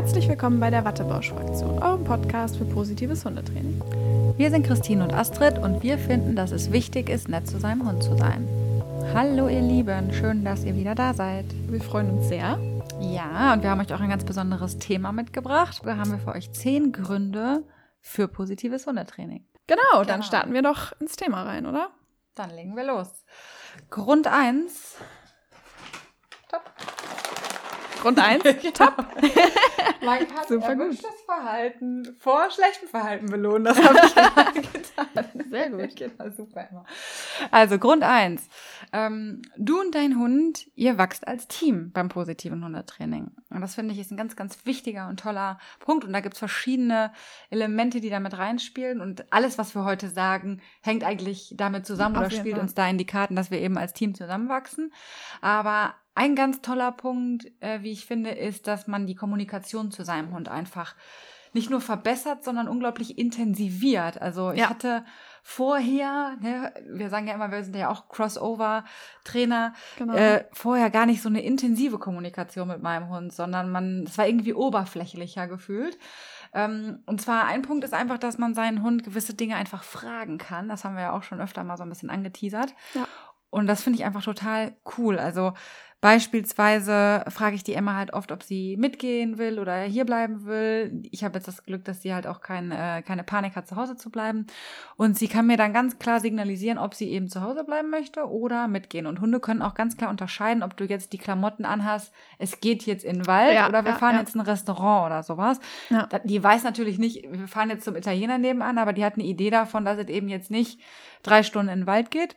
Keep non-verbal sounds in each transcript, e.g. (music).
Herzlich willkommen bei der Wattebausch-Fraktion, eurem Podcast für positives Hundetraining. Wir sind Christine und Astrid und wir finden, dass es wichtig ist, nett zu seinem Hund zu sein. Hallo ihr Lieben, schön, dass ihr wieder da seid. Wir freuen uns sehr. Ja, und wir haben euch auch ein ganz besonderes Thema mitgebracht. Da haben wir für euch zehn Gründe für positives Hundetraining. Genau, dann genau. starten wir doch ins Thema rein, oder? Dann legen wir los. Grund 1. Top. Grund 1, (laughs) top. (laughs) Man kann Super erwünschtes gut. Verhalten vor schlechtem Verhalten belohnen. Das habe ich gerade (laughs) getan. Sehr gut. Genau, super immer. Also Grund 1. Ähm, du und dein Hund, ihr wachst als Team beim positiven Hundetraining. Und das finde ich ist ein ganz, ganz wichtiger und toller Punkt. Und da gibt es verschiedene Elemente, die damit reinspielen. Und alles, was wir heute sagen, hängt eigentlich damit zusammen Auf oder spielt Fall. uns da in die Karten, dass wir eben als Team zusammenwachsen. Aber ein ganz toller Punkt, äh, wie ich finde, ist, dass man die Kommunikation zu seinem Hund einfach nicht nur verbessert, sondern unglaublich intensiviert. Also ich ja. hatte vorher, ne, wir sagen ja immer, wir sind ja auch Crossover-Trainer, genau. äh, vorher gar nicht so eine intensive Kommunikation mit meinem Hund, sondern man, es war irgendwie oberflächlicher gefühlt. Ähm, und zwar ein Punkt ist einfach, dass man seinen Hund gewisse Dinge einfach fragen kann. Das haben wir ja auch schon öfter mal so ein bisschen angeteasert. Ja. Und das finde ich einfach total cool. Also Beispielsweise frage ich die Emma halt oft, ob sie mitgehen will oder hier bleiben will. Ich habe jetzt das Glück, dass sie halt auch kein, äh, keine Panik hat, zu Hause zu bleiben. Und sie kann mir dann ganz klar signalisieren, ob sie eben zu Hause bleiben möchte oder mitgehen. Und Hunde können auch ganz klar unterscheiden, ob du jetzt die Klamotten anhast, es geht jetzt in den Wald ja, oder wir ja, fahren ja. jetzt in ein Restaurant oder sowas. Die weiß natürlich nicht, wir fahren jetzt zum Italiener nebenan, aber die hat eine Idee davon, dass es eben jetzt nicht drei Stunden in den Wald geht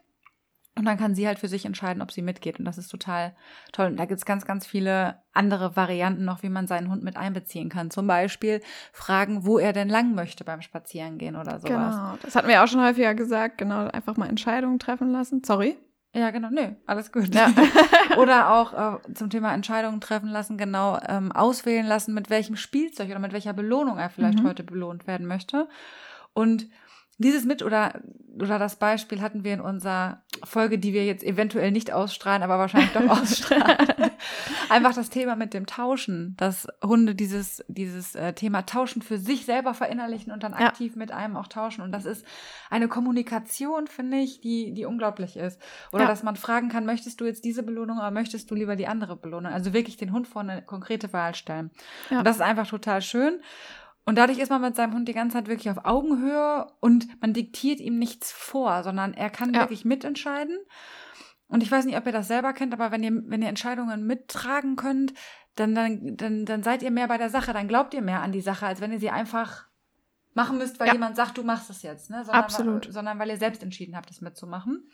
und dann kann sie halt für sich entscheiden, ob sie mitgeht. Und das ist total toll. Und da gibt's ganz, ganz viele andere Varianten noch, wie man seinen Hund mit einbeziehen kann. Zum Beispiel fragen, wo er denn lang möchte beim Spazierengehen oder sowas. Genau, das hatten wir auch schon häufiger gesagt. Genau, einfach mal Entscheidungen treffen lassen. Sorry. Ja, genau. Nö, alles gut. Ja. (laughs) oder auch äh, zum Thema Entscheidungen treffen lassen, genau ähm, auswählen lassen, mit welchem Spielzeug oder mit welcher Belohnung er vielleicht mhm. heute belohnt werden möchte. Und dieses mit oder, oder das Beispiel hatten wir in unserer Folge, die wir jetzt eventuell nicht ausstrahlen, aber wahrscheinlich doch (laughs) ausstrahlen. Einfach das Thema mit dem Tauschen, dass Hunde dieses, dieses äh, Thema Tauschen für sich selber verinnerlichen und dann aktiv ja. mit einem auch tauschen. Und das ist eine Kommunikation, finde ich, die, die unglaublich ist. Oder ja. dass man fragen kann, möchtest du jetzt diese Belohnung oder möchtest du lieber die andere Belohnung? Also wirklich den Hund vor eine konkrete Wahl stellen. Ja. Und das ist einfach total schön. Und dadurch ist man mit seinem Hund die ganze Zeit wirklich auf Augenhöhe und man diktiert ihm nichts vor, sondern er kann ja. wirklich mitentscheiden. Und ich weiß nicht, ob ihr das selber kennt, aber wenn ihr, wenn ihr Entscheidungen mittragen könnt, dann, dann, dann, dann seid ihr mehr bei der Sache, dann glaubt ihr mehr an die Sache, als wenn ihr sie einfach machen müsst, weil ja. jemand sagt, du machst es jetzt, ne? Sondern, Absolut. Sondern weil ihr selbst entschieden habt, es mitzumachen.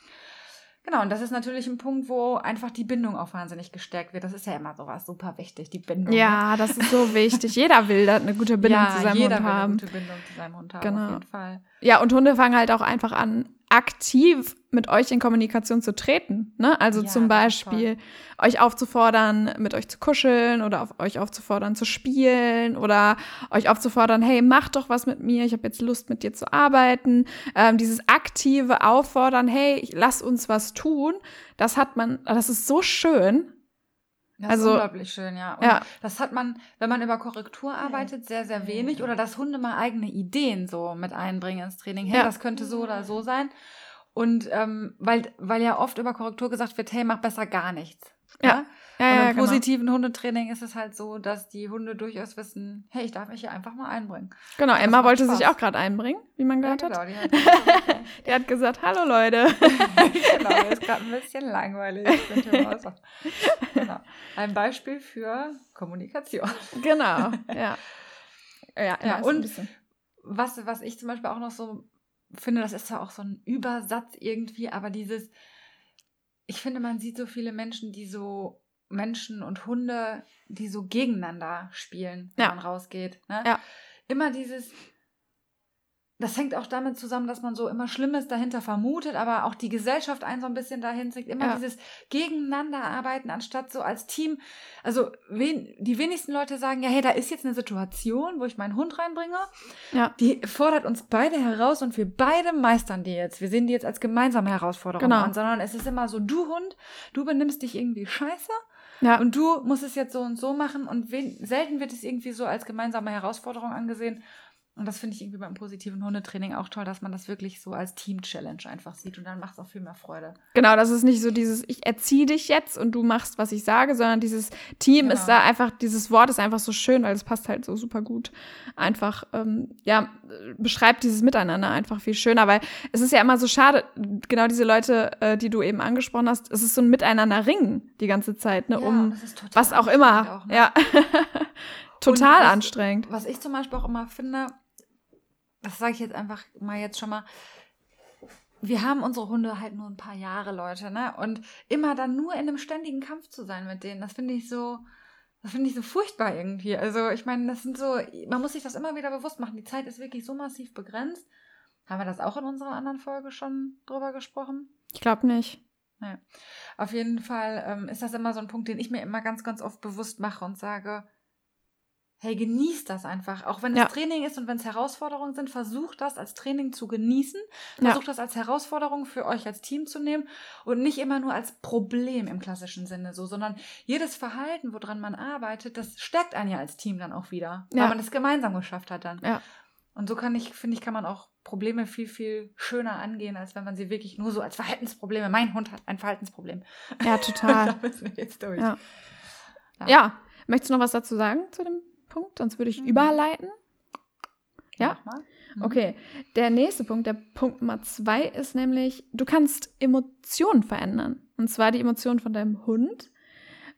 Genau, und das ist natürlich ein Punkt, wo einfach die Bindung auch wahnsinnig gestärkt wird. Das ist ja immer sowas super wichtig, die Bindung. Ja, ne? das ist so wichtig. Jeder will eine gute (laughs) Bindung ja, zu seinem Hund haben. Jeder will eine gute Bindung zu seinem Hund haben, genau. auf jeden Fall. Ja, und Hunde fangen halt auch einfach an, aktiv mit euch in Kommunikation zu treten. Ne? Also ja, zum Beispiel euch aufzufordern, mit euch zu kuscheln oder auf euch aufzufordern zu spielen oder euch aufzufordern, hey, mach doch was mit mir, ich habe jetzt Lust mit dir zu arbeiten. Ähm, dieses aktive Auffordern, hey, lass uns was tun, das hat man, das ist so schön. Das also, ist unglaublich schön, ja. Und ja. das hat man, wenn man über Korrektur arbeitet, sehr, sehr wenig. Oder dass Hunde mal eigene Ideen so mit einbringen ins Training. Hey, ja. das könnte so oder so sein. Und ähm, weil, weil ja oft über Korrektur gesagt wird, hey, mach besser gar nichts. Ja. ja? Ja, und im genau. positiven Hundetraining ist es halt so, dass die Hunde durchaus wissen, hey, ich darf mich hier einfach mal einbringen. Genau, das Emma wollte Spaß. sich auch gerade einbringen, wie man gehört ja, genau, hat. Die hat, (laughs) die hat gesagt, hallo Leute. (laughs) genau, ist gerade ein bisschen langweilig. genau. Ein Beispiel für Kommunikation. Genau, (laughs) ja. Ja, ja und was, was ich zum Beispiel auch noch so finde, das ist zwar auch so ein Übersatz irgendwie, aber dieses, ich finde, man sieht so viele Menschen, die so Menschen und Hunde, die so gegeneinander spielen, wenn ja. man rausgeht. Ne? Ja. Immer dieses, das hängt auch damit zusammen, dass man so immer Schlimmes dahinter vermutet, aber auch die Gesellschaft einen so ein bisschen dahin zieht. Immer ja. dieses Gegeneinanderarbeiten anstatt so als Team. Also wen, die wenigsten Leute sagen, ja, hey, da ist jetzt eine Situation, wo ich meinen Hund reinbringe. Ja. Die fordert uns beide heraus und wir beide meistern die jetzt. Wir sehen die jetzt als gemeinsame Herausforderung genau. an, sondern es ist immer so, du Hund, du benimmst dich irgendwie scheiße Ja. Und du musst es jetzt so und so machen und wen, selten wird es irgendwie so als gemeinsame Herausforderung angesehen. Und das finde ich irgendwie beim positiven Hundetraining auch toll, dass man das wirklich so als Team-Challenge einfach sieht und dann macht es auch viel mehr Freude. Genau, das ist nicht so dieses, ich erziehe dich jetzt und du machst, was ich sage, sondern dieses Team genau. ist da einfach, dieses Wort ist einfach so schön, weil es passt halt so super gut. Einfach, ähm, ja, beschreibt dieses Miteinander einfach viel schöner, weil es ist ja immer so schade, genau diese Leute, äh, die du eben angesprochen hast, es ist so ein Miteinander ringen die ganze Zeit, ne, ja, um was auch immer. Auch, ne? Ja. (laughs) total was, anstrengend. Was ich zum Beispiel auch immer finde, das sage ich jetzt einfach mal jetzt schon mal, wir haben unsere Hunde halt nur ein paar Jahre, Leute, ne? Und immer dann nur in einem ständigen Kampf zu sein mit denen, das finde ich so, das finde ich so furchtbar irgendwie. Also, ich meine, das sind so, man muss sich das immer wieder bewusst machen. Die Zeit ist wirklich so massiv begrenzt. Haben wir das auch in unserer anderen Folge schon drüber gesprochen? Ich glaube nicht. Ja. Auf jeden Fall ähm, ist das immer so ein Punkt, den ich mir immer ganz, ganz oft bewusst mache und sage, hey, genießt das einfach. Auch wenn es ja. Training ist und wenn es Herausforderungen sind, versucht das als Training zu genießen. Versucht ja. das als Herausforderung für euch als Team zu nehmen und nicht immer nur als Problem im klassischen Sinne so, sondern jedes Verhalten, woran man arbeitet, das stärkt einen ja als Team dann auch wieder, ja. weil man es gemeinsam geschafft hat dann. Und so kann ich, finde ich, kann man auch Probleme viel, viel schöner angehen, als wenn man sie wirklich nur so als Verhaltensprobleme. Mein Hund hat ein Verhaltensproblem. Ja, total. (laughs) da müssen wir jetzt durch. Ja. ja. Möchtest du noch was dazu sagen zu dem Punkt, sonst würde ich mhm. überleiten. Ja? Mhm. Okay. Der nächste Punkt, der Punkt Nummer zwei, ist nämlich, du kannst Emotionen verändern. Und zwar die Emotionen von deinem Hund.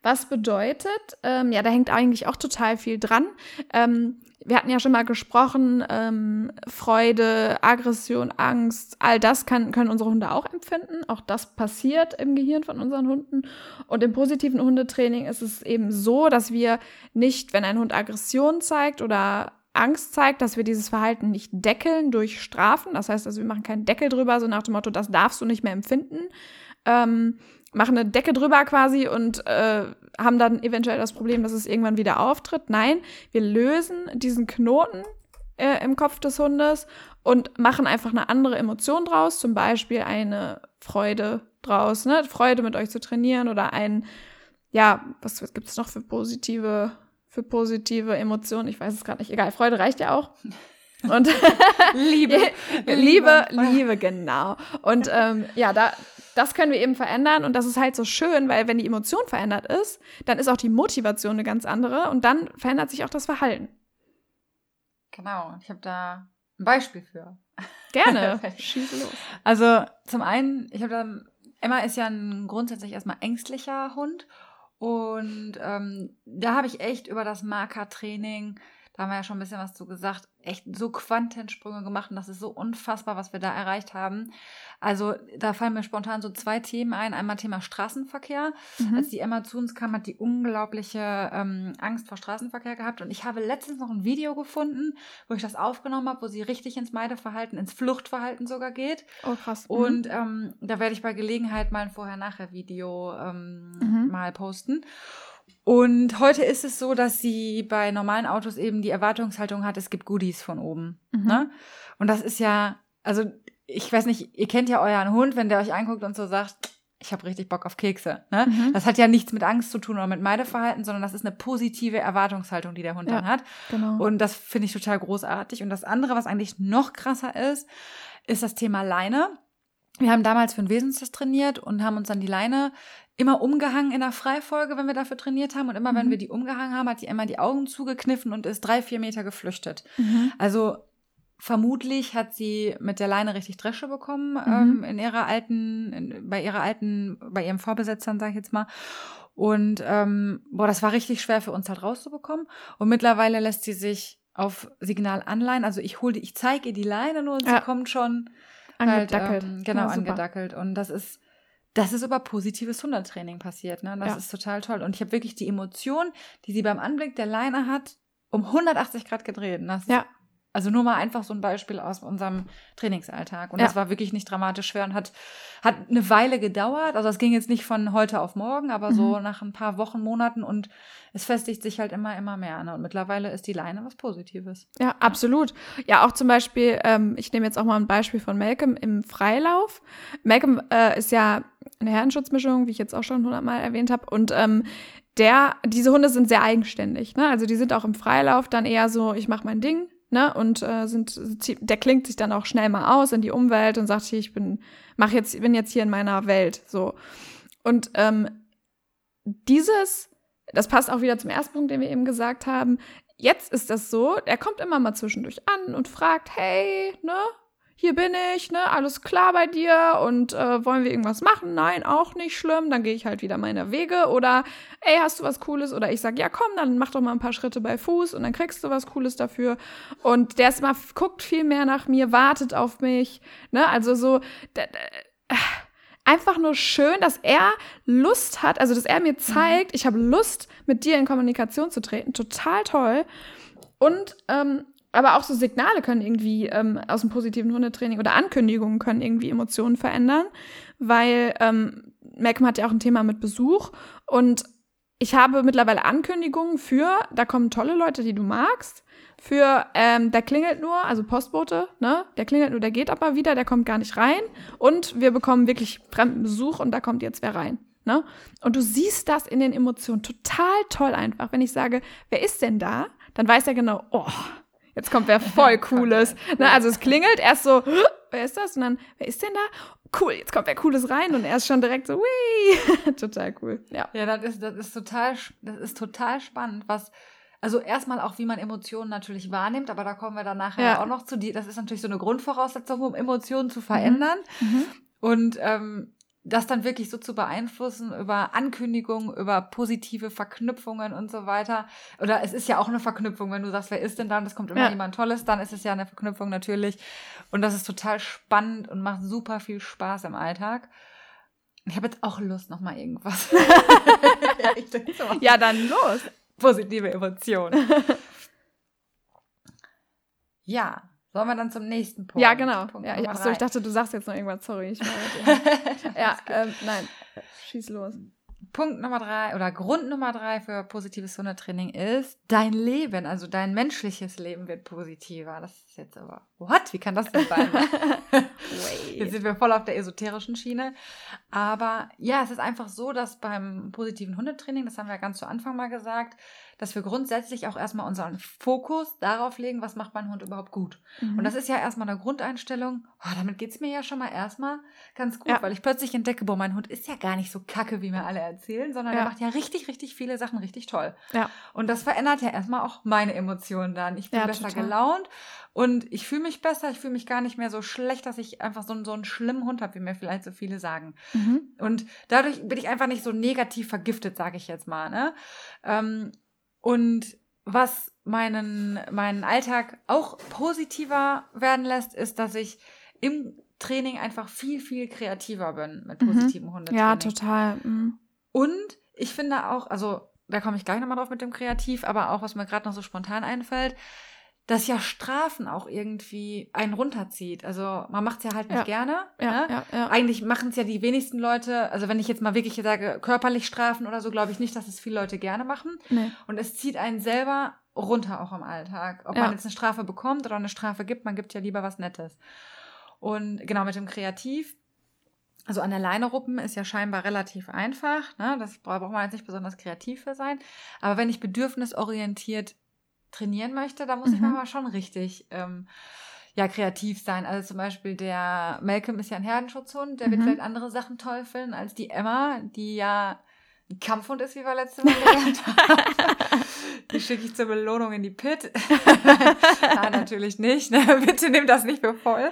Was bedeutet, ähm, ja, da hängt eigentlich auch total viel dran. Ähm, wir hatten ja schon mal gesprochen, ähm, Freude, Aggression, Angst, all das kann, können unsere Hunde auch empfinden. Auch das passiert im Gehirn von unseren Hunden. Und im positiven Hundetraining ist es eben so, dass wir nicht, wenn ein Hund Aggression zeigt oder Angst zeigt, dass wir dieses Verhalten nicht deckeln durch Strafen. Das heißt also, wir machen keinen Deckel drüber, so nach dem Motto, das darfst du nicht mehr empfinden. Ähm, machen eine Decke drüber quasi und äh, haben dann eventuell das Problem, dass es irgendwann wieder auftritt. Nein, wir lösen diesen Knoten äh, im Kopf des Hundes und machen einfach eine andere Emotion draus, zum Beispiel eine Freude draus, ne? Freude mit euch zu trainieren oder ein, ja, was, was gibt es noch für positive, für positive Emotionen? Ich weiß es gerade nicht. Egal, Freude reicht ja auch. Und (laughs) Liebe. Liebe, Liebe, genau. Und ähm, ja, da, das können wir eben verändern und das ist halt so schön, weil wenn die Emotion verändert ist, dann ist auch die Motivation eine ganz andere und dann verändert sich auch das Verhalten. Genau, ich habe da ein Beispiel für. Gerne, (laughs) schieße los. Also zum einen, ich habe da, Emma ist ja ein grundsätzlich erstmal ängstlicher Hund und ähm, da habe ich echt über das Markertraining da haben wir ja schon ein bisschen was zu gesagt, echt so Quantensprünge gemacht und das ist so unfassbar, was wir da erreicht haben. Also da fallen mir spontan so zwei Themen ein. Einmal Thema Straßenverkehr. Mhm. Als die Emma zu uns kam, hat die unglaubliche ähm, Angst vor Straßenverkehr gehabt und ich habe letztens noch ein Video gefunden, wo ich das aufgenommen habe, wo sie richtig ins Meideverhalten, ins Fluchtverhalten sogar geht. Oh krass. Mhm. Und ähm, da werde ich bei Gelegenheit mal ein Vorher-Nachher-Video ähm, mhm. mal posten. Und heute ist es so, dass sie bei normalen Autos eben die Erwartungshaltung hat, es gibt Goodies von oben. Mhm. Ne? Und das ist ja, also ich weiß nicht, ihr kennt ja euren Hund, wenn der euch anguckt und so sagt, ich habe richtig Bock auf Kekse. Ne? Mhm. Das hat ja nichts mit Angst zu tun oder mit Meideverhalten, sondern das ist eine positive Erwartungshaltung, die der Hund ja, dann hat. Genau. Und das finde ich total großartig. Und das andere, was eigentlich noch krasser ist, ist das Thema Leine. Wir haben damals für einen Wesenstest trainiert und haben uns dann die Leine immer umgehangen in der Freifolge, wenn wir dafür trainiert haben. Und immer, mhm. wenn wir die umgehangen haben, hat die immer die Augen zugekniffen und ist drei, vier Meter geflüchtet. Mhm. Also vermutlich hat sie mit der Leine richtig Dresche bekommen mhm. ähm, in ihrer alten, in, bei ihrer alten, bei ihrem Vorbesetzern, sag ich jetzt mal. Und ähm, boah, das war richtig schwer für uns halt rauszubekommen. Und mittlerweile lässt sie sich auf Signal anleihen. Also ich hole, ich zeige ihr die Leine nur und ja. sie kommt schon angedackelt. Halt, ähm, genau, ja, angedackelt. Und das ist das ist über positives Hundertraining passiert. Ne? Das ja. ist total toll. Und ich habe wirklich die Emotion, die sie beim Anblick der Leine hat, um 180 Grad gedreht. Das ja. Also nur mal einfach so ein Beispiel aus unserem Trainingsalltag. Und ja. das war wirklich nicht dramatisch schwer und hat, hat eine Weile gedauert. Also es ging jetzt nicht von heute auf morgen, aber mhm. so nach ein paar Wochen, Monaten und es festigt sich halt immer, immer mehr. Ne? Und mittlerweile ist die Leine was Positives. Ja, absolut. Ja, auch zum Beispiel, ähm, ich nehme jetzt auch mal ein Beispiel von Malcolm im Freilauf. Malcolm äh, ist ja eine Herdenschutzmischung, wie ich jetzt auch schon hundertmal erwähnt habe. Und ähm, der, diese Hunde sind sehr eigenständig. Ne? Also die sind auch im Freilauf dann eher so, ich mache mein Ding, ne? Und äh, sind, der klingt sich dann auch schnell mal aus in die Umwelt und sagt, ich bin, mach jetzt, bin jetzt hier in meiner Welt. So. Und ähm, dieses, das passt auch wieder zum ersten Punkt, den wir eben gesagt haben. Jetzt ist das so, er kommt immer mal zwischendurch an und fragt, hey, ne, hier bin ich, ne, alles klar bei dir und äh, wollen wir irgendwas machen? Nein, auch nicht schlimm, dann gehe ich halt wieder meine Wege oder ey, hast du was Cooles? Oder ich sag, ja komm, dann mach doch mal ein paar Schritte bei Fuß und dann kriegst du was Cooles dafür. Und der ist mal, guckt viel mehr nach mir, wartet auf mich, ne, also so, einfach nur schön, dass er Lust hat, also dass er mir zeigt, mhm. ich habe Lust, mit dir in Kommunikation zu treten, total toll. Und ähm, aber auch so Signale können irgendwie ähm, aus dem positiven Hundetraining oder Ankündigungen können irgendwie Emotionen verändern, weil ähm, Malcolm hat ja auch ein Thema mit Besuch und ich habe mittlerweile Ankündigungen für, da kommen tolle Leute, die du magst, für, ähm, der klingelt nur, also Postbote, ne, der klingelt nur, der geht aber wieder, der kommt gar nicht rein und wir bekommen wirklich fremden Besuch und da kommt jetzt wer rein. Ne? Und du siehst das in den Emotionen total toll einfach. Wenn ich sage, wer ist denn da? Dann weiß er genau, oh, jetzt kommt wer voll (laughs) Cooles. ne, also es klingelt erst so, wer ist das? Und dann, wer ist denn da? Cool, jetzt kommt wer Cooles rein und er ist schon direkt so, wii. (laughs) total cool. Ja, ja das, ist, das, ist total, das ist total spannend, was, also erstmal auch, wie man Emotionen natürlich wahrnimmt, aber da kommen wir dann nachher ja. auch noch zu. Die, das ist natürlich so eine Grundvoraussetzung, um Emotionen zu verändern. Mhm. Mhm. Und ähm, das dann wirklich so zu beeinflussen über Ankündigungen, über positive Verknüpfungen und so weiter. Oder es ist ja auch eine Verknüpfung, wenn du sagst, wer ist denn da und es kommt immer ja. jemand Tolles, dann ist es ja eine Verknüpfung natürlich. Und das ist total spannend und macht super viel Spaß im Alltag. Ich habe jetzt auch Lust, noch mal irgendwas. (laughs) ja, dann los. Positive Emotionen. (laughs) ja, Sollen wir dann zum nächsten Punkt? Ja, genau. Punkt ja, ich, achso, ich dachte, du sagst jetzt noch irgendwas. Sorry. (laughs) Ja, ähm, nein. Schieß los. Punkt Nummer drei oder Grund Nummer drei für positives Hundetraining ist, dein Leben, also dein menschliches Leben wird positiver. Das ist jetzt aber, what? Wie kann das denn sein? (laughs) jetzt sind wir voll auf der esoterischen Schiene. Aber ja, es ist einfach so, dass beim positiven Hundetraining, das haben wir ganz zu Anfang mal gesagt, dass wir grundsätzlich auch erstmal unseren Fokus darauf legen, was macht mein Hund überhaupt gut. Mhm. Und das ist ja erstmal eine Grundeinstellung. Oh, damit geht es mir ja schon mal erstmal ganz gut, ja. weil ich plötzlich entdecke, boah, mein Hund ist ja gar nicht so kacke, wie mir alle erzählen, sondern ja. er macht ja richtig, richtig viele Sachen richtig toll. Ja. Und das verändert ja erstmal auch meine Emotionen dann. Ich bin ja, besser total. gelaunt und ich fühle mich besser, ich fühle mich gar nicht mehr so schlecht, dass ich einfach so, so einen schlimmen Hund habe, wie mir vielleicht so viele sagen. Mhm. Und dadurch bin ich einfach nicht so negativ vergiftet, sage ich jetzt mal. Ne? Ähm, und was meinen, meinen Alltag auch positiver werden lässt, ist, dass ich im Training einfach viel, viel kreativer bin mit mhm. positivem mhm. Hundetraining. Ja, total. Mhm. Und ich finde auch, also da komme ich gleich nochmal drauf mit dem Kreativ, aber auch was mir gerade noch so spontan einfällt, dass ja Strafen auch irgendwie einen runterzieht. Also man macht es ja halt nicht ja. gerne. Ja, ne? ja, ja. Eigentlich machen es ja die wenigsten Leute, also wenn ich jetzt mal wirklich sage, körperlich strafen oder so, glaube ich nicht, dass es viele Leute gerne machen. Nee. Und es zieht einen selber runter auch im Alltag. Ob man jetzt eine Strafe bekommt oder eine Strafe gibt, man gibt ja lieber was Nettes. Und genau mit dem Kreativ, also an der Leine ruppen ist ja scheinbar relativ einfach. Ne? Das braucht man jetzt nicht besonders kreativ für sein. Aber wenn ich bedürfnisorientiert trainieren möchte, da muss mhm. ich manchmal schon richtig ähm, ja, kreativ sein. Also zum Beispiel der Malcolm ist ja ein Herdenschutzhund, der mhm. wird vielleicht andere Sachen toll finden als die Emma, die ja ein Kampfhund ist, wie wir letzte Mal gelernt haben. Die schicke ich zur Belohnung in die Pit. (laughs) Nein, natürlich nicht. Ne? Bitte nimm das nicht für voll.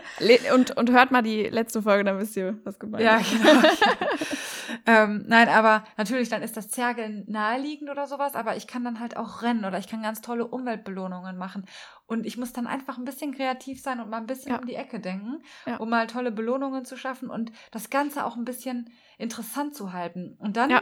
Und, und hört mal die letzte Folge, dann wisst ihr, was gemeint ja, ist. Genau. (laughs) ähm, nein, aber natürlich, dann ist das Zergeln naheliegend oder sowas, aber ich kann dann halt auch rennen oder ich kann ganz tolle Umweltbelohnungen machen. Und ich muss dann einfach ein bisschen kreativ sein und mal ein bisschen ja. um die Ecke denken, ja. um mal tolle Belohnungen zu schaffen und das Ganze auch ein bisschen interessant zu halten. Und dann ja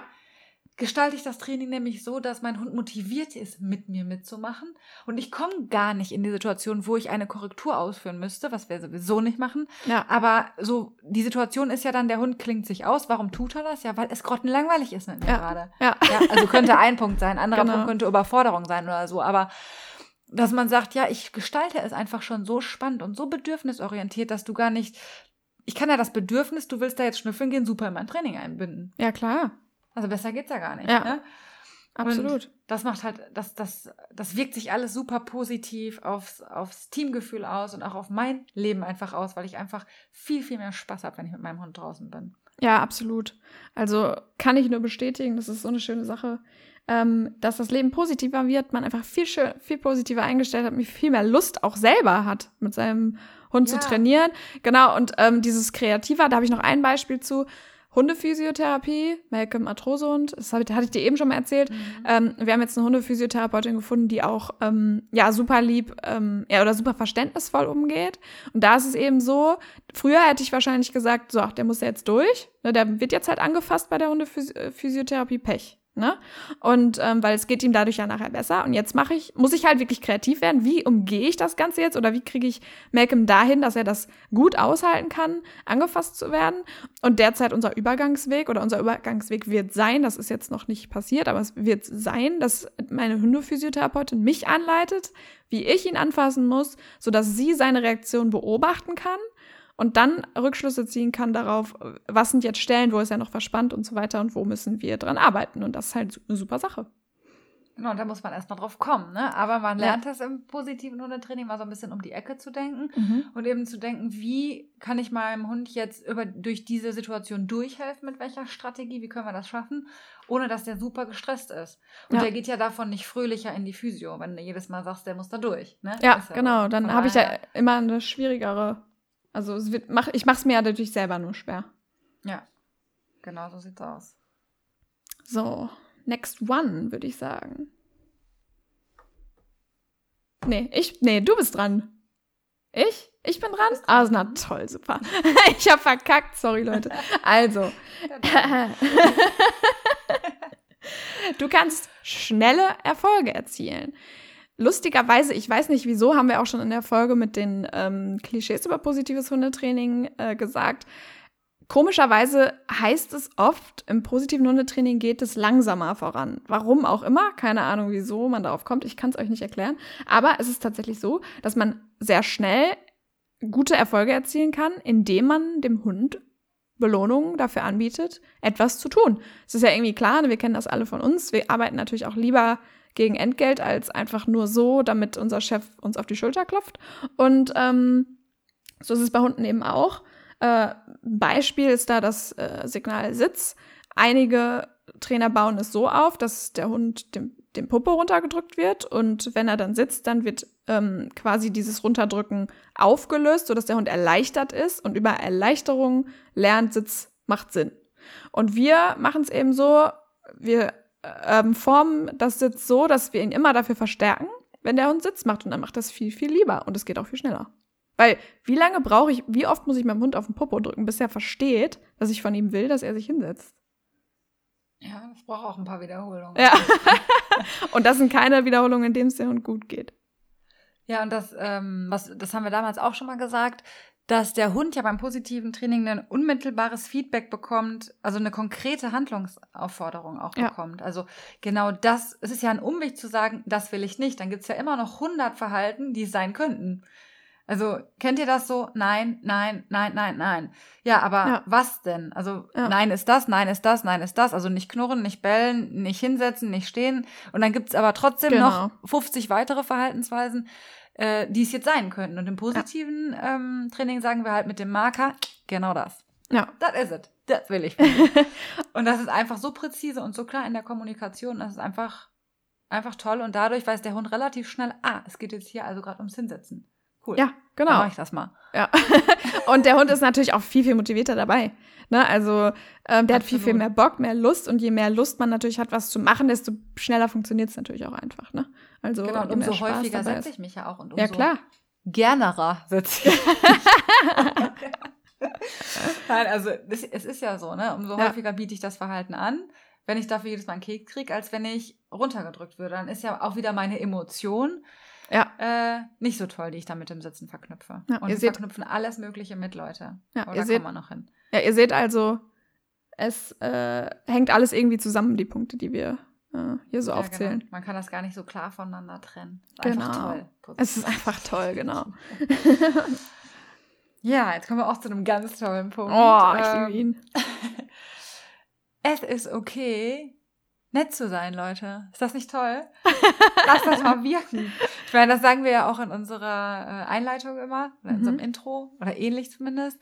gestalte ich das Training nämlich so, dass mein Hund motiviert ist, mit mir mitzumachen. Und ich komme gar nicht in die Situation, wo ich eine Korrektur ausführen müsste, was wir sowieso nicht machen. Ja. Aber so, die Situation ist ja dann, der Hund klingt sich aus. Warum tut er das? Ja, weil es grottenlangweilig ist mit mir ja. gerade. Ja. ja. Also könnte ein Punkt sein. Anderer genau. Punkt könnte Überforderung sein oder so. Aber dass man sagt, ja, ich gestalte es einfach schon so spannend und so bedürfnisorientiert, dass du gar nicht ich kann ja das Bedürfnis, du willst da jetzt schnüffeln gehen, super in mein Training einbinden. Ja, klar. Also besser geht's ja gar nicht. Ja. Ne? Absolut. Und das macht halt, das, das, das wirkt sich alles super positiv aufs, aufs Teamgefühl aus und auch auf mein Leben einfach aus, weil ich einfach viel, viel mehr Spaß habe, wenn ich mit meinem Hund draußen bin. Ja, absolut. Also kann ich nur bestätigen, das ist so eine schöne Sache, ähm, dass das Leben positiver wird, man einfach viel, schön, viel positiver eingestellt hat, viel mehr Lust auch selber hat, mit seinem Hund Ja. zu trainieren. Genau, und ähm, dieses Kreativer, da habe ich noch ein Beispiel zu. Hundephysiotherapie, Malcolm Arthrosehund, das hatte ich dir eben schon mal erzählt. Ähm, wir haben jetzt eine Hundephysiotherapeutin gefunden, die auch ähm, ja super lieb ähm, ja, oder super verständnisvoll umgeht. Und da ist es eben so, früher hätte ich wahrscheinlich gesagt, so, ach, der muss ja jetzt durch. Ne, der wird jetzt halt angefasst bei der Hundephysiotherapie, Pech. Ne? Und ähm, weil es geht ihm dadurch ja nachher besser. Und jetzt mache ich, muss ich halt wirklich kreativ werden. Wie umgehe ich das Ganze jetzt? Oder wie kriege ich Malcolm dahin, dass er das gut aushalten kann, angefasst zu werden? Und derzeit unser Übergangsweg oder unser Übergangsweg wird sein, das ist jetzt noch nicht passiert, aber es wird sein, dass meine Hundephysiotherapeutin mich anleitet, wie ich ihn anfassen muss, sodass sie seine Reaktion beobachten kann und dann Rückschlüsse ziehen kann darauf, was sind jetzt Stellen, wo ist er noch verspannt und so weiter und wo müssen wir dran arbeiten. Und das ist halt eine super Sache. Genau, und da muss man erstmal drauf kommen, ne? Aber man Ja. lernt das im positiven Hundetraining mal so ein bisschen um die Ecke zu denken Mhm. und eben zu denken, wie kann ich meinem Hund jetzt über, durch diese Situation durchhelfen, mit welcher Strategie, wie können wir das schaffen, ohne dass der super gestresst ist. Und Ja. der geht ja davon nicht fröhlicher in die Physio, wenn du jedes Mal sagst, der muss da durch. Ne? Ja, Ist genau. Dann habe ich ja immer eine schwierigere. Also es wird, mach, ich mache es mir ja natürlich selber nur schwer. Ja, genau so sieht's aus. So, next one, würde ich sagen. Nee, ich, nee, du bist dran. Ich? Ich bin dran? Ah, na toll, super. (laughs) ich habe verkackt, sorry Leute. Also, (laughs) du kannst schnelle Erfolge erzielen. Lustigerweise, ich weiß nicht wieso, haben wir auch schon in der Folge mit den ähm, Klischees über positives Hundetraining äh, gesagt. Komischerweise heißt es oft, im positiven Hundetraining geht es langsamer voran. Warum auch immer, keine Ahnung, wieso man darauf kommt, ich kann es euch nicht erklären. Aber es ist tatsächlich so, dass man sehr schnell gute Erfolge erzielen kann, indem man dem Hund Belohnungen dafür anbietet, etwas zu tun. Es ist ja irgendwie klar, wir kennen das alle von uns. Wir arbeiten natürlich auch lieber gegen Entgelt als einfach nur so, damit unser Chef uns auf die Schulter klopft. Und ähm, so ist es bei Hunden eben auch. Äh, Beispiel ist da das äh, Signal Sitz. Einige Trainer bauen es so auf, dass der Hund dem, dem Popo runtergedrückt wird und wenn er dann sitzt, dann wird ähm, quasi dieses Runterdrücken aufgelöst, sodass der Hund erleichtert ist und über Erleichterung lernt, Sitz macht Sinn. Und wir machen es eben so, wir ähm, formen das Sitz so, dass wir ihn immer dafür verstärken, wenn der Hund Sitz macht und dann macht das viel, viel lieber und es geht auch viel schneller. Weil wie lange brauche ich, wie oft muss ich meinem Hund auf den Popo drücken, bis er versteht, dass ich von ihm will, dass er sich hinsetzt? Ja, das braucht auch ein paar Wiederholungen. Ja. (laughs) und das sind keine Wiederholungen, in denen es dem Hund gut geht. Ja, und das, ähm, was, das haben wir damals auch schon mal gesagt, dass der Hund ja beim positiven Training ein unmittelbares Feedback bekommt, also eine konkrete Handlungsaufforderung auch Ja. bekommt. Also genau das, es ist ja ein Umweg zu sagen, das will ich nicht. Dann gibt's ja immer noch 100 Verhalten, die sein könnten. Also kennt ihr das so? Nein, nein, nein, nein, nein. Ja, aber Ja. was denn? Also Ja. nein ist das, nein ist das, nein ist das. Also nicht knurren, nicht bellen, nicht hinsetzen, nicht stehen. Und dann gibt's aber trotzdem Genau. noch 50 weitere Verhaltensweisen, äh, die es jetzt sein könnten. Und im positiven ähm, Training sagen wir halt mit dem Marker genau das. Ja. Das is it. Das will ich. (laughs) und das ist einfach so präzise und so klar in der Kommunikation. Das ist einfach, einfach toll. Und dadurch weiß der Hund relativ schnell, ah, es geht jetzt hier also gerade ums Hinsetzen. Cool. Ja, Dann genau. mach ich das mal. Ja. (laughs) und der Hund ist natürlich auch viel, viel motivierter dabei. Ne? Also ähm, der hat viel, viel mehr Bock, mehr Lust und je mehr Lust man natürlich hat, was zu machen, desto schneller funktioniert es natürlich auch einfach. Ne? Also Genau, und umso häufiger setze ich mich ja auch. Und umso Ja, klar. gernerer sitze ich. (laughs) Nein, also es, es ist ja so, ne? Umso Ja. häufiger biete ich das Verhalten an, wenn ich dafür jedes Mal einen Keks kriege, als wenn ich runtergedrückt würde. Dann ist ja auch wieder meine Emotion Ja. äh, nicht so toll, die ich da mit dem Sitzen verknüpfe. Ja, Und ihr wir seht- verknüpfen alles Mögliche mit, Leute. Ja, Aber ihr seht- kommen wir noch hin. Ja, ihr seht also, es äh, hängt alles irgendwie zusammen, die Punkte, die wir äh, hier so Ja, aufzählen. Genau. Man kann das gar nicht so klar voneinander trennen. Ist Genau. Einfach toll. Es ist einfach toll, genau. (laughs) Ja, jetzt kommen wir auch zu einem ganz tollen Punkt. Oh, ich ähm, liebe ihn. (laughs) es ist okay, nett zu sein, Leute. Ist das nicht toll? Lass das mal wirken. Ich meine, das sagen wir ja auch in unserer äh, Einleitung immer, in mhm. unserem Intro oder ähnlich zumindest.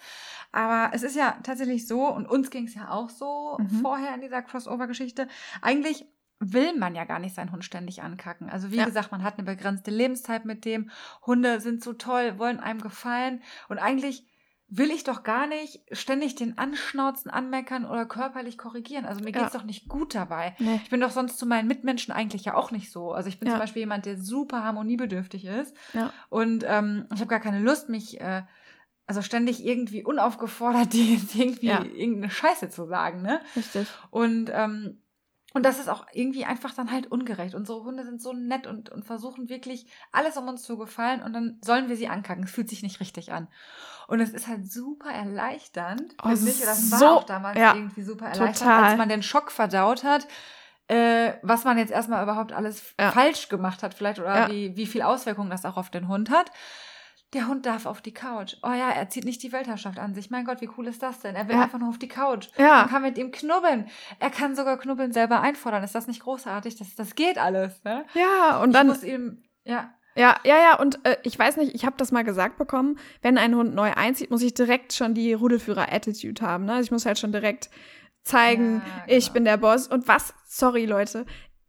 Aber es ist ja tatsächlich so, und uns ging es ja auch so mhm. vorher in dieser Crossover-Geschichte. Eigentlich will man ja gar nicht seinen Hund ständig ankacken. Also wie ja. gesagt, man hat eine begrenzte Lebenszeit mit dem. Hunde sind so toll, wollen einem gefallen. Und eigentlich will ich doch gar nicht ständig den anschnauzen, anmeckern oder körperlich korrigieren. Also mir geht's ja. doch nicht gut dabei. Nee. Ich bin doch sonst zu meinen Mitmenschen eigentlich ja auch nicht so. Also ich bin ja. zum Beispiel jemand, der super harmoniebedürftig ist. Ja. Und ähm, ich habe gar keine Lust, mich äh, also ständig irgendwie unaufgefordert, (laughs) die irgendwie irgendeine Scheiße zu sagen, ne? Richtig. Und ähm, und das ist auch irgendwie einfach dann halt ungerecht. Unsere Hunde sind so nett und, und versuchen wirklich alles, um uns zu gefallen. Und dann sollen wir sie ankacken. Es fühlt sich nicht richtig an. Und es ist halt super erleichternd. Oh, finde ich. Das war so, auch damals ja, irgendwie super erleichternd, total. als man den Schock verdaut hat. Äh, was man jetzt erstmal überhaupt alles ja. falsch gemacht hat, vielleicht, oder ja. wie, wie viel Auswirkungen das auch auf den Hund hat der Hund darf auf die Couch. Oh ja, er zieht nicht die Weltherrschaft an sich. Mein Gott, wie cool ist das denn? Er will ja. einfach nur auf die Couch. Ja. Man kann mit ihm knubbeln. Er kann sogar knubbeln selber einfordern. Ist das nicht großartig? Das, das geht alles. Ne? Ja, und ich dann. muss ihm, ja. Ja, ja, ja, und äh, ich weiß nicht, ich habe das mal gesagt bekommen, wenn ein Hund neu einzieht, muss ich direkt schon die Rudelführer-Attitude haben. Ne? Also ich muss halt schon direkt zeigen, ja, genau. ich bin der Boss. Und was, sorry Leute,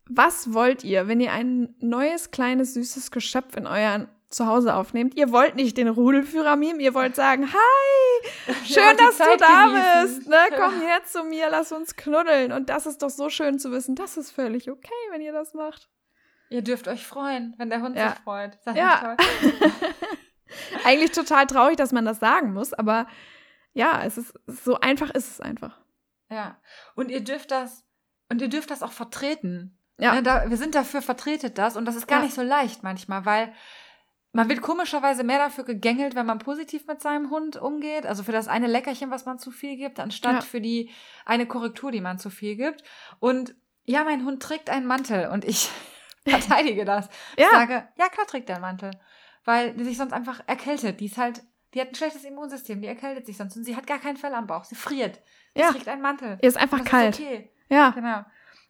was wollt ihr, wenn ihr ein neues, kleines, süßes Geschöpf in euren zu Hause aufnehmt. Ihr wollt nicht den Rudelführer-Meme, ihr wollt sagen, hi, (laughs) schön, ja, dass Zeit du da genießen. bist. Ne? (laughs) Komm her zu mir, lass uns knuddeln. Und das ist doch so schön zu wissen, das ist völlig okay, wenn ihr das macht. Ihr dürft euch freuen, wenn der Hund ja. sich freut. Das ja. (laughs) Eigentlich total traurig, dass man das sagen muss, aber ja, es ist so einfach ist es einfach. Ja. Und ihr dürft das, und ihr dürft das auch vertreten. Ja. Ne, da, wir sind dafür vertretet das und das ist gar ja. nicht so leicht manchmal, weil man wird komischerweise mehr dafür gegängelt, wenn man positiv mit seinem Hund umgeht. Also für das eine Leckerchen, was man zu viel gibt, anstatt ja. für die eine Korrektur, die man zu viel gibt. Und ja, mein Hund trägt einen Mantel und ich (laughs) verteidige das. ja. Ich sage, ja, klar trägt er einen Mantel. Weil die sich sonst einfach erkältet. Die ist halt, die hat ein schlechtes Immunsystem, die erkältet sich sonst und sie hat gar keinen Fell am Bauch. Sie friert. Sie ja. trägt einen Mantel. Ihr ist einfach kalt. Ist okay. Ja. Genau.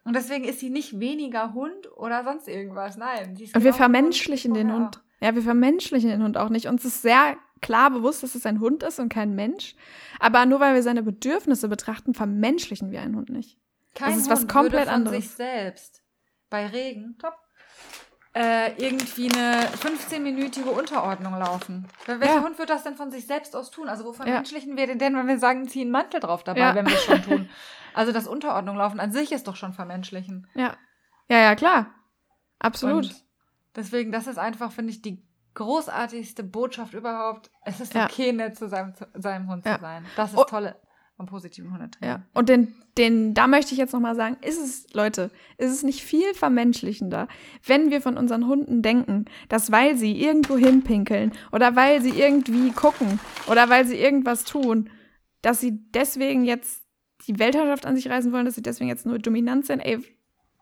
Und deswegen ist sie nicht weniger Hund oder sonst irgendwas. Nein. und wir genau vermenschlichen den Hund. Ja, wir vermenschlichen den Hund auch nicht. Uns ist sehr klar bewusst, dass es ein Hund ist und kein Mensch. Aber nur weil wir seine Bedürfnisse betrachten, vermenschlichen wir einen Hund nicht. Kein das ist Hund was komplett würde von anderes. sich selbst bei Regen, top, äh, irgendwie eine 15-minütige Unterordnung laufen. Welcher ja. Hund wird das denn von sich selbst aus tun? Also wo vermenschlichen ja. wir den denn, wenn wir sagen, ziehen Mantel drauf dabei, ja. wenn wir es schon tun? (laughs) Also das Unterordnung laufen an sich ist doch schon vermenschlichen. Ja. Ja, ja, klar. Absolut. Und Deswegen, das ist einfach, finde ich, die großartigste Botschaft überhaupt. Es ist ja. okay, nett zu seinem, zu seinem Hund ja. zu sein. Das ist oh. tolle am positiven Hundetraining. Ja. Und den, den, da möchte ich jetzt nochmal sagen, ist es, Leute, ist es nicht viel vermenschlichender, wenn wir von unseren Hunden denken, dass weil sie irgendwo hinpinkeln oder weil sie irgendwie gucken oder weil sie irgendwas tun, dass sie deswegen jetzt die Weltherrschaft an sich reißen wollen, dass sie deswegen jetzt nur dominant sind. Ey,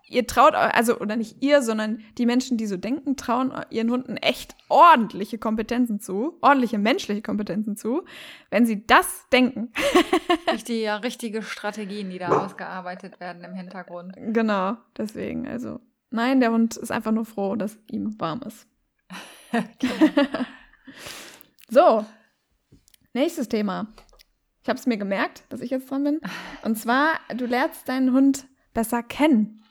ihr traut, also, oder nicht ihr, sondern die Menschen, die so denken, trauen ihren Hunden echt ordentliche Kompetenzen zu, ordentliche menschliche Kompetenzen zu, wenn sie das denken. (laughs) Richtige, ja, richtige Strategien, die da ausgearbeitet werden im Hintergrund. Genau, deswegen, also, nein, der Hund ist einfach nur froh, dass ihm warm ist. (laughs) so, nächstes Thema. Ich habe es mir gemerkt, dass ich jetzt dran bin. Und zwar, du lernst deinen Hund besser kennen.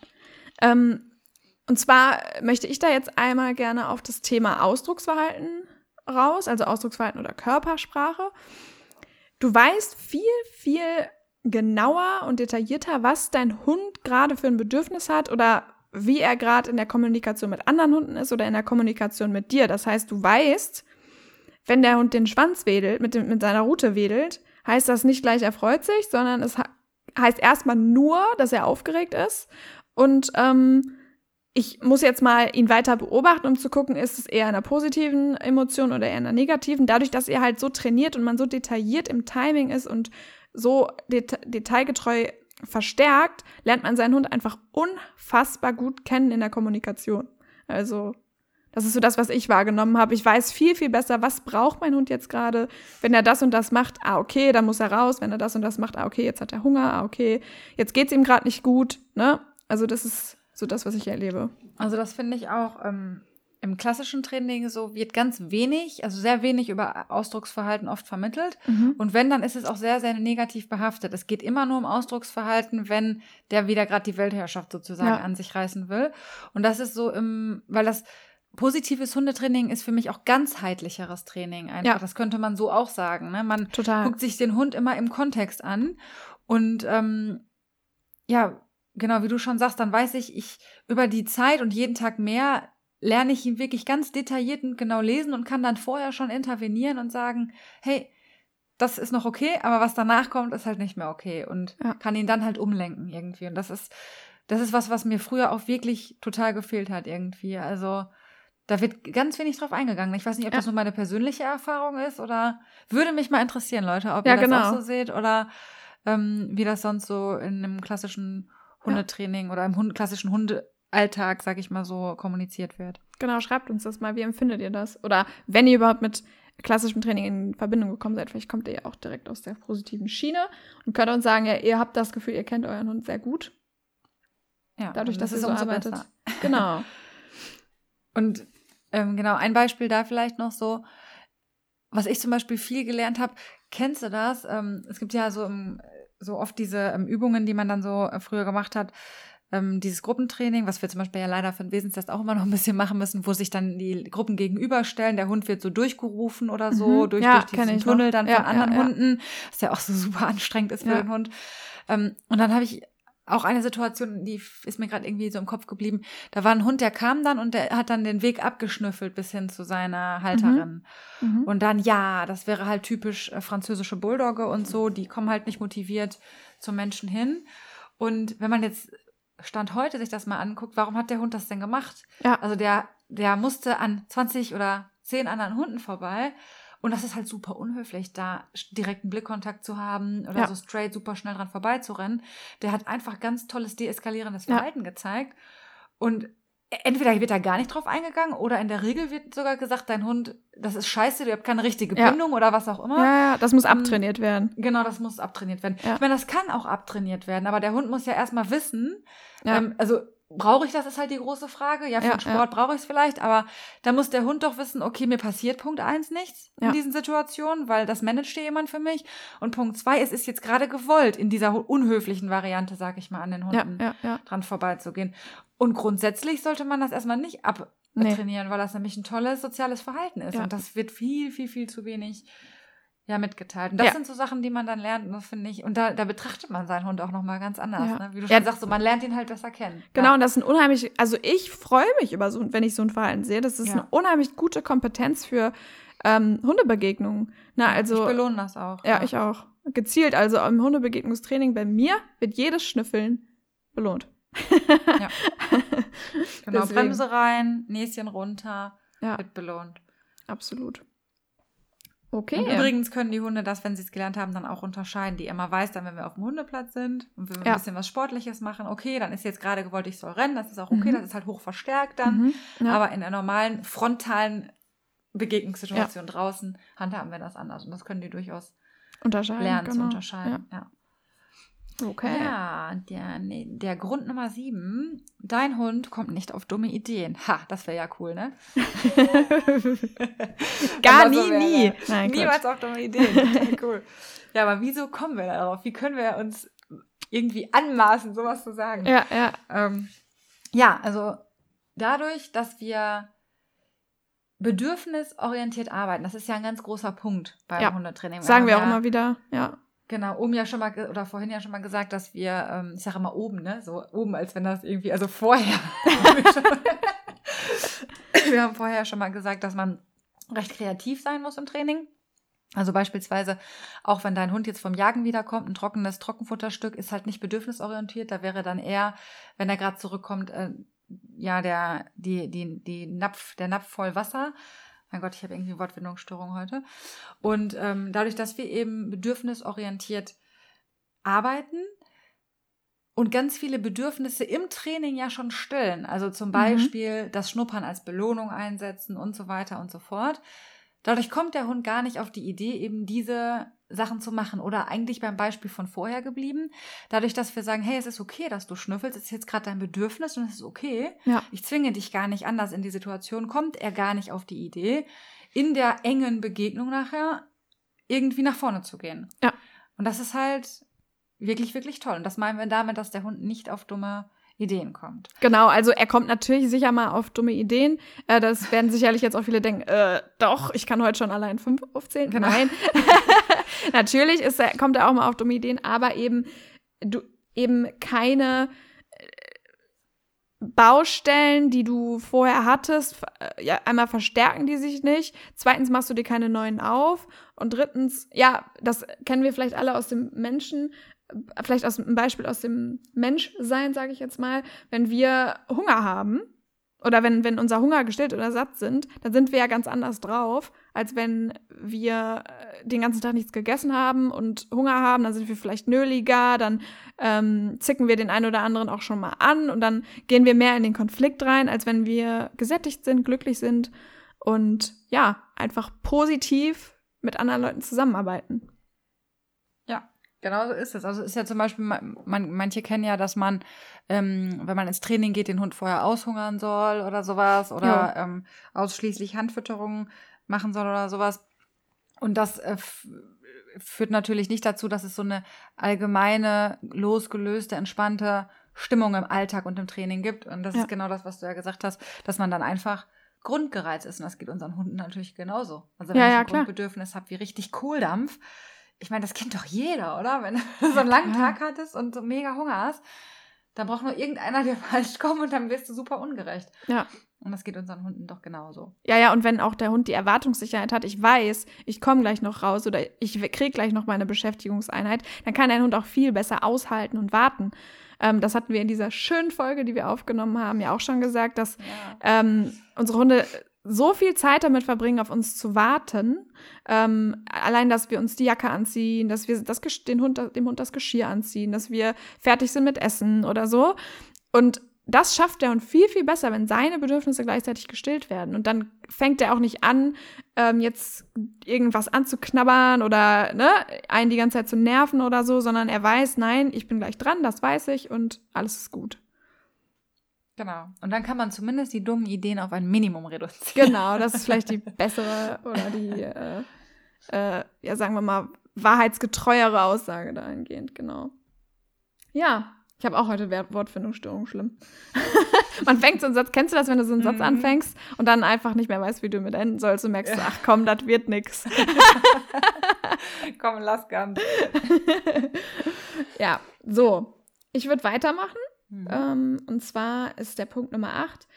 Ähm, und zwar möchte ich da jetzt einmal gerne auf das Thema Ausdrucksverhalten raus, also Ausdrucksverhalten oder Körpersprache. Du weißt viel, viel genauer und detaillierter, was dein Hund gerade für ein Bedürfnis hat oder wie er gerade in der Kommunikation mit anderen Hunden ist oder in der Kommunikation mit dir. Das heißt, du weißt, wenn der Hund den Schwanz wedelt, mit, dem, mit seiner Rute wedelt, heißt das nicht gleich er freut sich, sondern es heißt erstmal nur, dass er aufgeregt ist und ähm, ich muss jetzt mal ihn weiter beobachten, um zu gucken, ist es eher einer positiven Emotion oder eher einer negativen. Dadurch, dass er halt so trainiert und man so detailliert im Timing ist und so det detailgetreu verstärkt, lernt man seinen Hund einfach unfassbar gut kennen in der Kommunikation. Also Das ist so das, was ich wahrgenommen habe. Ich weiß viel, viel besser, was braucht mein Hund jetzt gerade. Wenn er das und das macht, ah, okay, dann muss er raus. Wenn er das und das macht, ah, okay, jetzt hat er Hunger, ah, okay, jetzt geht's ihm gerade nicht gut. Ne? Also das ist so das, was ich erlebe. Also das finde ich auch ähm, im klassischen Training so, wird ganz wenig, also sehr wenig über Ausdrucksverhalten oft vermittelt. Mhm. Und wenn, dann ist es auch sehr, sehr negativ behaftet. Es geht immer nur um Ausdrucksverhalten, wenn der wieder gerade die Weltherrschaft sozusagen ja. an sich reißen will. Und das ist so im, weil das positives Hundetraining ist für mich auch ganzheitlicheres Training einfach. Ja. Das könnte man so auch sagen. Ne? Man Total. guckt sich den Hund immer im Kontext an und ähm, ja, genau, wie du schon sagst, dann weiß ich, ich über die Zeit und jeden Tag mehr lerne ich ihn wirklich ganz detailliert und genau lesen und kann dann vorher schon intervenieren und sagen, hey, das ist noch okay, aber was danach kommt, ist halt nicht mehr okay und ja. kann ihn dann halt umlenken irgendwie. Und das ist, das ist was, was mir früher auch wirklich total gefehlt hat irgendwie. Also da wird ganz wenig drauf eingegangen. Ich weiß nicht, ob ja. das nur meine persönliche Erfahrung ist oder würde mich mal interessieren, Leute, ob ja, ihr das genau. auch so seht oder ähm, wie das sonst so in einem klassischen Hundetraining ja. oder im Hund klassischen Hundealltag, sag ich mal so, kommuniziert wird. Genau, schreibt uns das mal. Wie empfindet ihr das? Oder wenn ihr überhaupt mit klassischem Training in Verbindung gekommen seid, vielleicht kommt ihr ja auch direkt aus der positiven Schiene und könnt uns sagen, ja, ihr habt das Gefühl, ihr kennt euren Hund sehr gut. Ja, dadurch, dass ihr so arbeitet. Besser. (laughs) Genau. und ähm, genau, ein Beispiel da vielleicht noch so, was ich zum Beispiel viel gelernt habe, kennst du das? Ähm, es gibt ja so, so oft diese ähm, Übungen, die man dann so äh, früher gemacht hat, ähm, dieses Gruppentraining, was wir zum Beispiel ja leider für den Wesenstest auch immer noch ein bisschen machen müssen, wo sich dann die Gruppen gegenüberstellen, der Hund wird so durchgerufen oder so, mhm. durch, ja, durch diesen Tunnel dann ja, von anderen ja, Hunden, was ja auch so (laughs) super anstrengend ist für den Hund. Ähm, und dann habe ich auch eine Situation, die ist mir gerade irgendwie so im Kopf geblieben. Da war ein Hund, der kam dann und der hat dann den Weg abgeschnüffelt bis hin zu seiner Halterin. Mhm. Mhm. Und dann, ja, das wäre halt typisch äh, französische Bulldogge und so, die kommen halt nicht motiviert zum Menschen hin. Und wenn man jetzt Stand heute sich das mal anguckt, warum hat der Hund das denn gemacht? Ja. Also der, der musste an 20 oder 10 anderen Hunden vorbei und das ist halt super unhöflich, da direkten Blickkontakt zu haben oder ja. so straight super schnell dran vorbeizurennen. Der hat einfach ganz tolles deeskalierendes Verhalten ja. gezeigt. Und entweder wird da gar nicht drauf eingegangen oder in der Regel wird sogar gesagt, dein Hund, das ist scheiße, du habt keine richtige Bindung ja. oder was auch immer. Ja, ja, das muss abtrainiert werden. Genau, das muss abtrainiert werden. Ja. Ich meine, das kann auch abtrainiert werden, aber der Hund muss ja erstmal wissen, ähm, also brauche ich das, ist halt die große Frage. Ja, für ja, den Sport ja. brauche ich es vielleicht, aber da muss der Hund doch wissen, okay, mir passiert Punkt eins nichts ja. in diesen Situationen, weil das managt hier jemand für mich. Und Punkt zwei, es ist jetzt gerade gewollt, in dieser unhöflichen Variante, sag ich mal, an den Hunden dran vorbeizugehen. Und grundsätzlich sollte man das erstmal nicht abtrainieren, nee. weil das nämlich ein tolles soziales Verhalten ist. Und das wird viel, viel, viel zu wenig ja, mitgeteilt. Und das ja. sind so Sachen, die man dann lernt, und das finde ich, und da, da betrachtet man seinen Hund auch nochmal ganz anders, ja. ne? Wie du schon ja. sagst, so, man lernt ihn halt besser kennen. Genau, ja. und das sind unheimlich, also ich freue mich über so, wenn ich so ein Verhalten sehe. Das ist eine unheimlich gute Kompetenz für ähm, Hundebegegnungen. Na, also, ich belohne das auch. Ja, ich auch. Gezielt, also im Hundebegegnungstraining bei mir wird jedes Schnüffeln belohnt. ja. (laughs) Genau, Deswegen. Bremse rein, Näschen runter, wird belohnt. Absolut. Okay. Und übrigens können die Hunde das, wenn sie es gelernt haben, dann auch unterscheiden. Die Emma weiß dann, wenn wir auf dem Hundeplatz sind und wenn wir ja. ein bisschen was Sportliches machen, okay, dann ist jetzt gerade gewollt, ich soll rennen, das ist auch okay, mhm. das ist halt hoch verstärkt dann. Mhm. Ja. Aber in der normalen frontalen Begegnungssituation ja. draußen handhaben wir das anders. Und das können die durchaus unterscheiden, lernen genau. zu unterscheiden. Ja. Okay. Ja, der, der Grund Nummer sieben. Dein Hund kommt nicht auf dumme Ideen. Ha, das wäre ja cool, ne? (laughs) Gar nie, nie. Nein, Niemals auf dumme Ideen. (laughs) cool. Ja, aber wieso kommen wir darauf? Wie können wir uns irgendwie anmaßen, sowas zu sagen? Ja, ja. Ähm, ja, also dadurch, dass wir bedürfnisorientiert arbeiten, das ist ja ein ganz großer Punkt beim ja. Hundetraining. Sagen wir auch ja, immer wieder, ja. Genau, oben ja schon mal, oder vorhin ja schon mal gesagt, dass wir, ähm, ich sage immer oben, ne? So oben, als wenn das irgendwie, also vorher. (laughs) wir haben vorher schon mal gesagt, dass man recht kreativ sein muss im Training. Also beispielsweise, auch wenn dein Hund jetzt vom Jagen wiederkommt, ein trockenes Trockenfutterstück ist halt nicht bedürfnisorientiert. Da wäre dann eher, wenn er gerade zurückkommt, äh, ja, der, die, die, die Napf, der Napf voll Wasser. Mein Gott, ich habe irgendwie Wortfindungsstörung heute. Und ähm, dadurch, dass wir eben bedürfnisorientiert arbeiten, und ganz viele Bedürfnisse im Training ja schon stillen. Also zum mhm. Beispiel mhm. das Schnuppern als Belohnung einsetzen und so weiter und so fort. Dadurch kommt der Hund gar nicht auf die Idee, eben diese Sachen zu machen oder eigentlich beim Beispiel von vorher geblieben. Dadurch, dass wir sagen, hey, es ist okay, dass du schnüffelst, es ist jetzt gerade dein Bedürfnis und es ist okay. Ja. Ich zwinge dich gar nicht anders in die Situation, kommt er gar nicht auf die Idee, in der engen Begegnung nachher irgendwie nach vorne zu gehen. Ja. Und das ist halt wirklich, wirklich toll. Und das meinen wir damit, dass der Hund nicht auf dumme Ideen kommt. Genau, also er kommt natürlich sicher mal auf dumme Ideen. Äh, das werden sicherlich jetzt auch viele denken, äh, doch, ich kann heute schon allein fünf aufzählen. Genau. Nein. (laughs) natürlich ist er, kommt er auch mal auf dumme Ideen, aber eben, du, eben keine äh, Baustellen, die du vorher hattest, äh, ja, einmal verstärken die sich nicht. Zweitens machst du dir keine neuen auf. Und drittens, ja, das kennen wir vielleicht alle aus dem Menschen, vielleicht aus ein Beispiel aus dem Menschsein, sage ich jetzt mal, wenn wir Hunger haben oder wenn, wenn unser Hunger gestillt oder satt sind, dann sind wir ja ganz anders drauf, als wenn wir äh, den ganzen Tag nichts gegessen haben und Hunger haben, dann sind wir vielleicht nöliger, dann ähm, zicken wir den einen oder anderen auch schon mal an und dann gehen wir mehr in den Konflikt rein, als wenn wir gesättigt sind, glücklich sind und ja, einfach positiv mit anderen Leuten zusammenarbeiten. Genau so ist es. Also ist ja zum Beispiel, man, manche kennen ja, dass man, ähm, wenn man ins Training geht, den Hund vorher aushungern soll oder sowas oder ähm, ausschließlich Handfütterung machen soll oder sowas. Und das äh, führt natürlich nicht dazu, dass es so eine allgemeine, losgelöste, entspannte Stimmung im Alltag und im Training gibt. Und das ja. ist genau das, was du ja gesagt hast, dass man dann einfach grundgereizt ist. Und das geht unseren Hunden natürlich genauso. Also wenn ja, ich ein Grundbedürfnis habe wie richtig Kohldampf, ich meine, das kennt doch jeder, oder? Wenn (laughs) du so einen langen Tag hattest und so mega Hunger hast, dann braucht nur irgendeiner dir (laughs) falsch kommen und dann wirst du super ungerecht. Ja. Und das geht unseren Hunden doch genauso. Ja, ja, und wenn auch der Hund die Erwartungssicherheit hat, ich weiß, ich komme gleich noch raus oder ich kriege gleich noch meine Beschäftigungseinheit, dann kann der Hund auch viel besser aushalten und warten. Ähm, das hatten wir in dieser schönen Folge, die wir aufgenommen haben, ja auch schon gesagt, dass ja. ähm, unsere Hunde so viel Zeit damit verbringen, auf uns zu warten. Ähm, allein, dass wir uns die Jacke anziehen, dass wir das, den Hund, dem Hund das Geschirr anziehen, dass wir fertig sind mit Essen oder so. Und das schafft der Hund viel, viel besser, wenn seine Bedürfnisse gleichzeitig gestillt werden. Und dann fängt er auch nicht an, ähm, jetzt irgendwas anzuknabbern oder ne, einen die ganze Zeit zu nerven oder so, sondern er weiß, nein, ich bin gleich dran, das weiß ich und alles ist gut. Genau. Und dann kann man zumindest die dummen Ideen auf ein Minimum reduzieren. Genau, das ist vielleicht die (laughs) bessere oder die, äh, äh, ja, sagen wir mal, wahrheitsgetreuere Aussage dahingehend, genau. Ja, ich habe auch heute Wortfindungsstörung, schlimm. (laughs) man fängt so einen Satz, kennst du das, wenn du so einen Satz mhm. anfängst und dann einfach nicht mehr weißt, wie du mit enden sollst und merkst, ach komm, das wird nix. (laughs) komm, lass ganz. ja, so. Ich würde weitermachen. Mhm. Ähm, und zwar ist der Punkt Nummer 8.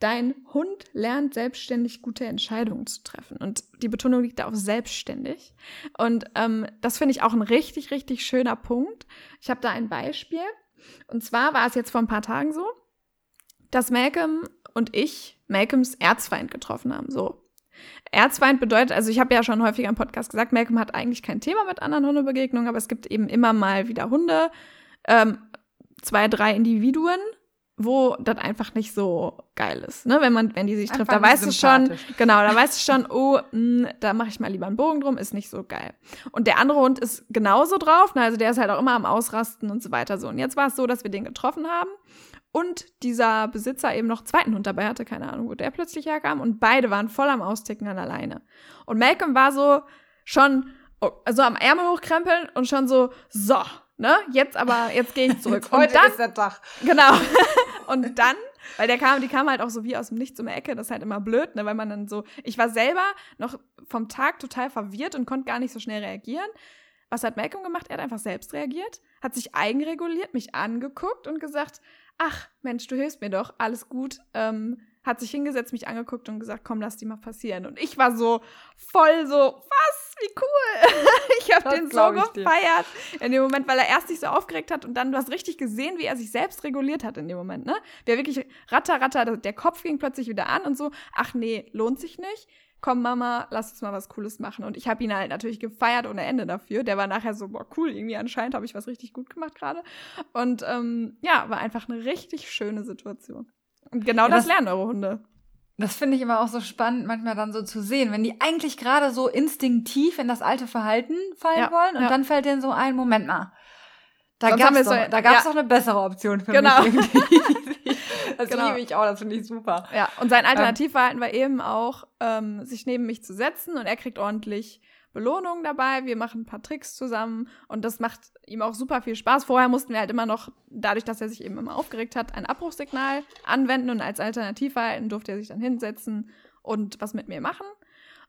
Dein Hund lernt selbstständig gute Entscheidungen zu treffen. Und die Betonung liegt da auf selbstständig. Und ähm, das finde ich auch ein richtig, richtig schöner Punkt. Ich habe da ein Beispiel. Und zwar war es jetzt vor ein paar Tagen so, dass Malcolm und ich Malcolms Erzfeind getroffen haben. So. Erzfeind bedeutet, also ich habe ja schon häufiger im Podcast gesagt, Malcolm hat eigentlich kein Thema mit anderen Hundebegegnungen, aber es gibt eben immer mal wieder Hunde, ähm, zwei, drei Individuen, wo das einfach nicht so geil ist, ne? Wenn man, wenn die sich trifft, da weißt du schon, genau, da weißt du schon, oh, mh, hm, da mache ich mal lieber einen Bogen drum, ist nicht so geil. Und der andere Hund ist genauso drauf, ne? also der ist halt auch immer am Ausrasten und so weiter so. Und jetzt war es so, dass wir den getroffen haben und dieser Besitzer eben noch einen zweiten Hund dabei hatte, keine Ahnung, wo der plötzlich herkam und beide waren voll am Austicken an alleine. Und Malcolm war so schon oh, also am Ärmel hochkrempeln und schon so, so, ne, jetzt aber, jetzt gehe ich zurück. (laughs) Heute und dann, ist der Tag. Genau. (laughs) und dann, weil der kam, die kam halt auch so wie aus dem Nichts um die Ecke, das ist halt immer blöd, ne, weil man dann so, ich war selber noch vom Tag total verwirrt und konnte gar nicht so schnell reagieren. Was hat Malcolm gemacht? Er hat einfach selbst reagiert, hat sich eigenreguliert, mich angeguckt und gesagt, ach Mensch, du hilfst mir doch, alles gut, ähm, hat sich hingesetzt, mich angeguckt und gesagt, komm, lass die mal passieren. Und ich war so voll so, was, wie cool. (laughs) ich habe den so gefeiert in dem Moment, weil er erst sich so aufgeregt hat und dann, du hast richtig gesehen, wie er sich selbst reguliert hat in dem Moment, ne? Der wirklich ratter, ratter, der Kopf ging plötzlich wieder an und so, ach nee, lohnt sich nicht komm Mama, lass uns mal was Cooles machen. Und ich habe ihn halt natürlich gefeiert ohne Ende dafür. Der war nachher so, boah, cool, irgendwie anscheinend habe ich was richtig gut gemacht gerade. Und ähm, ja, war einfach eine richtig schöne Situation. Und genau ja, das, das lernen eure Hunde. Das finde ich immer auch so spannend, manchmal dann so zu sehen, wenn die eigentlich gerade so instinktiv in das alte Verhalten fallen ja, wollen und ja. dann fällt denen so ein, Moment mal, da gab es doch, so, da gab's ja. doch eine bessere Option für genau. mich. (laughs) das genau. liebe ich auch, das finde ich super. Ja, und sein ähm. Alternativverhalten war eben auch, ähm, sich neben mich zu setzen und er kriegt ordentlich Belohnung dabei. Wir machen ein paar Tricks zusammen und das macht ihm auch super viel Spaß. Vorher mussten wir halt immer noch, dadurch, dass er sich eben immer aufgeregt hat, ein Abbruchssignal anwenden und als Alternativverhalten durfte er sich dann hinsetzen und was mit mir machen.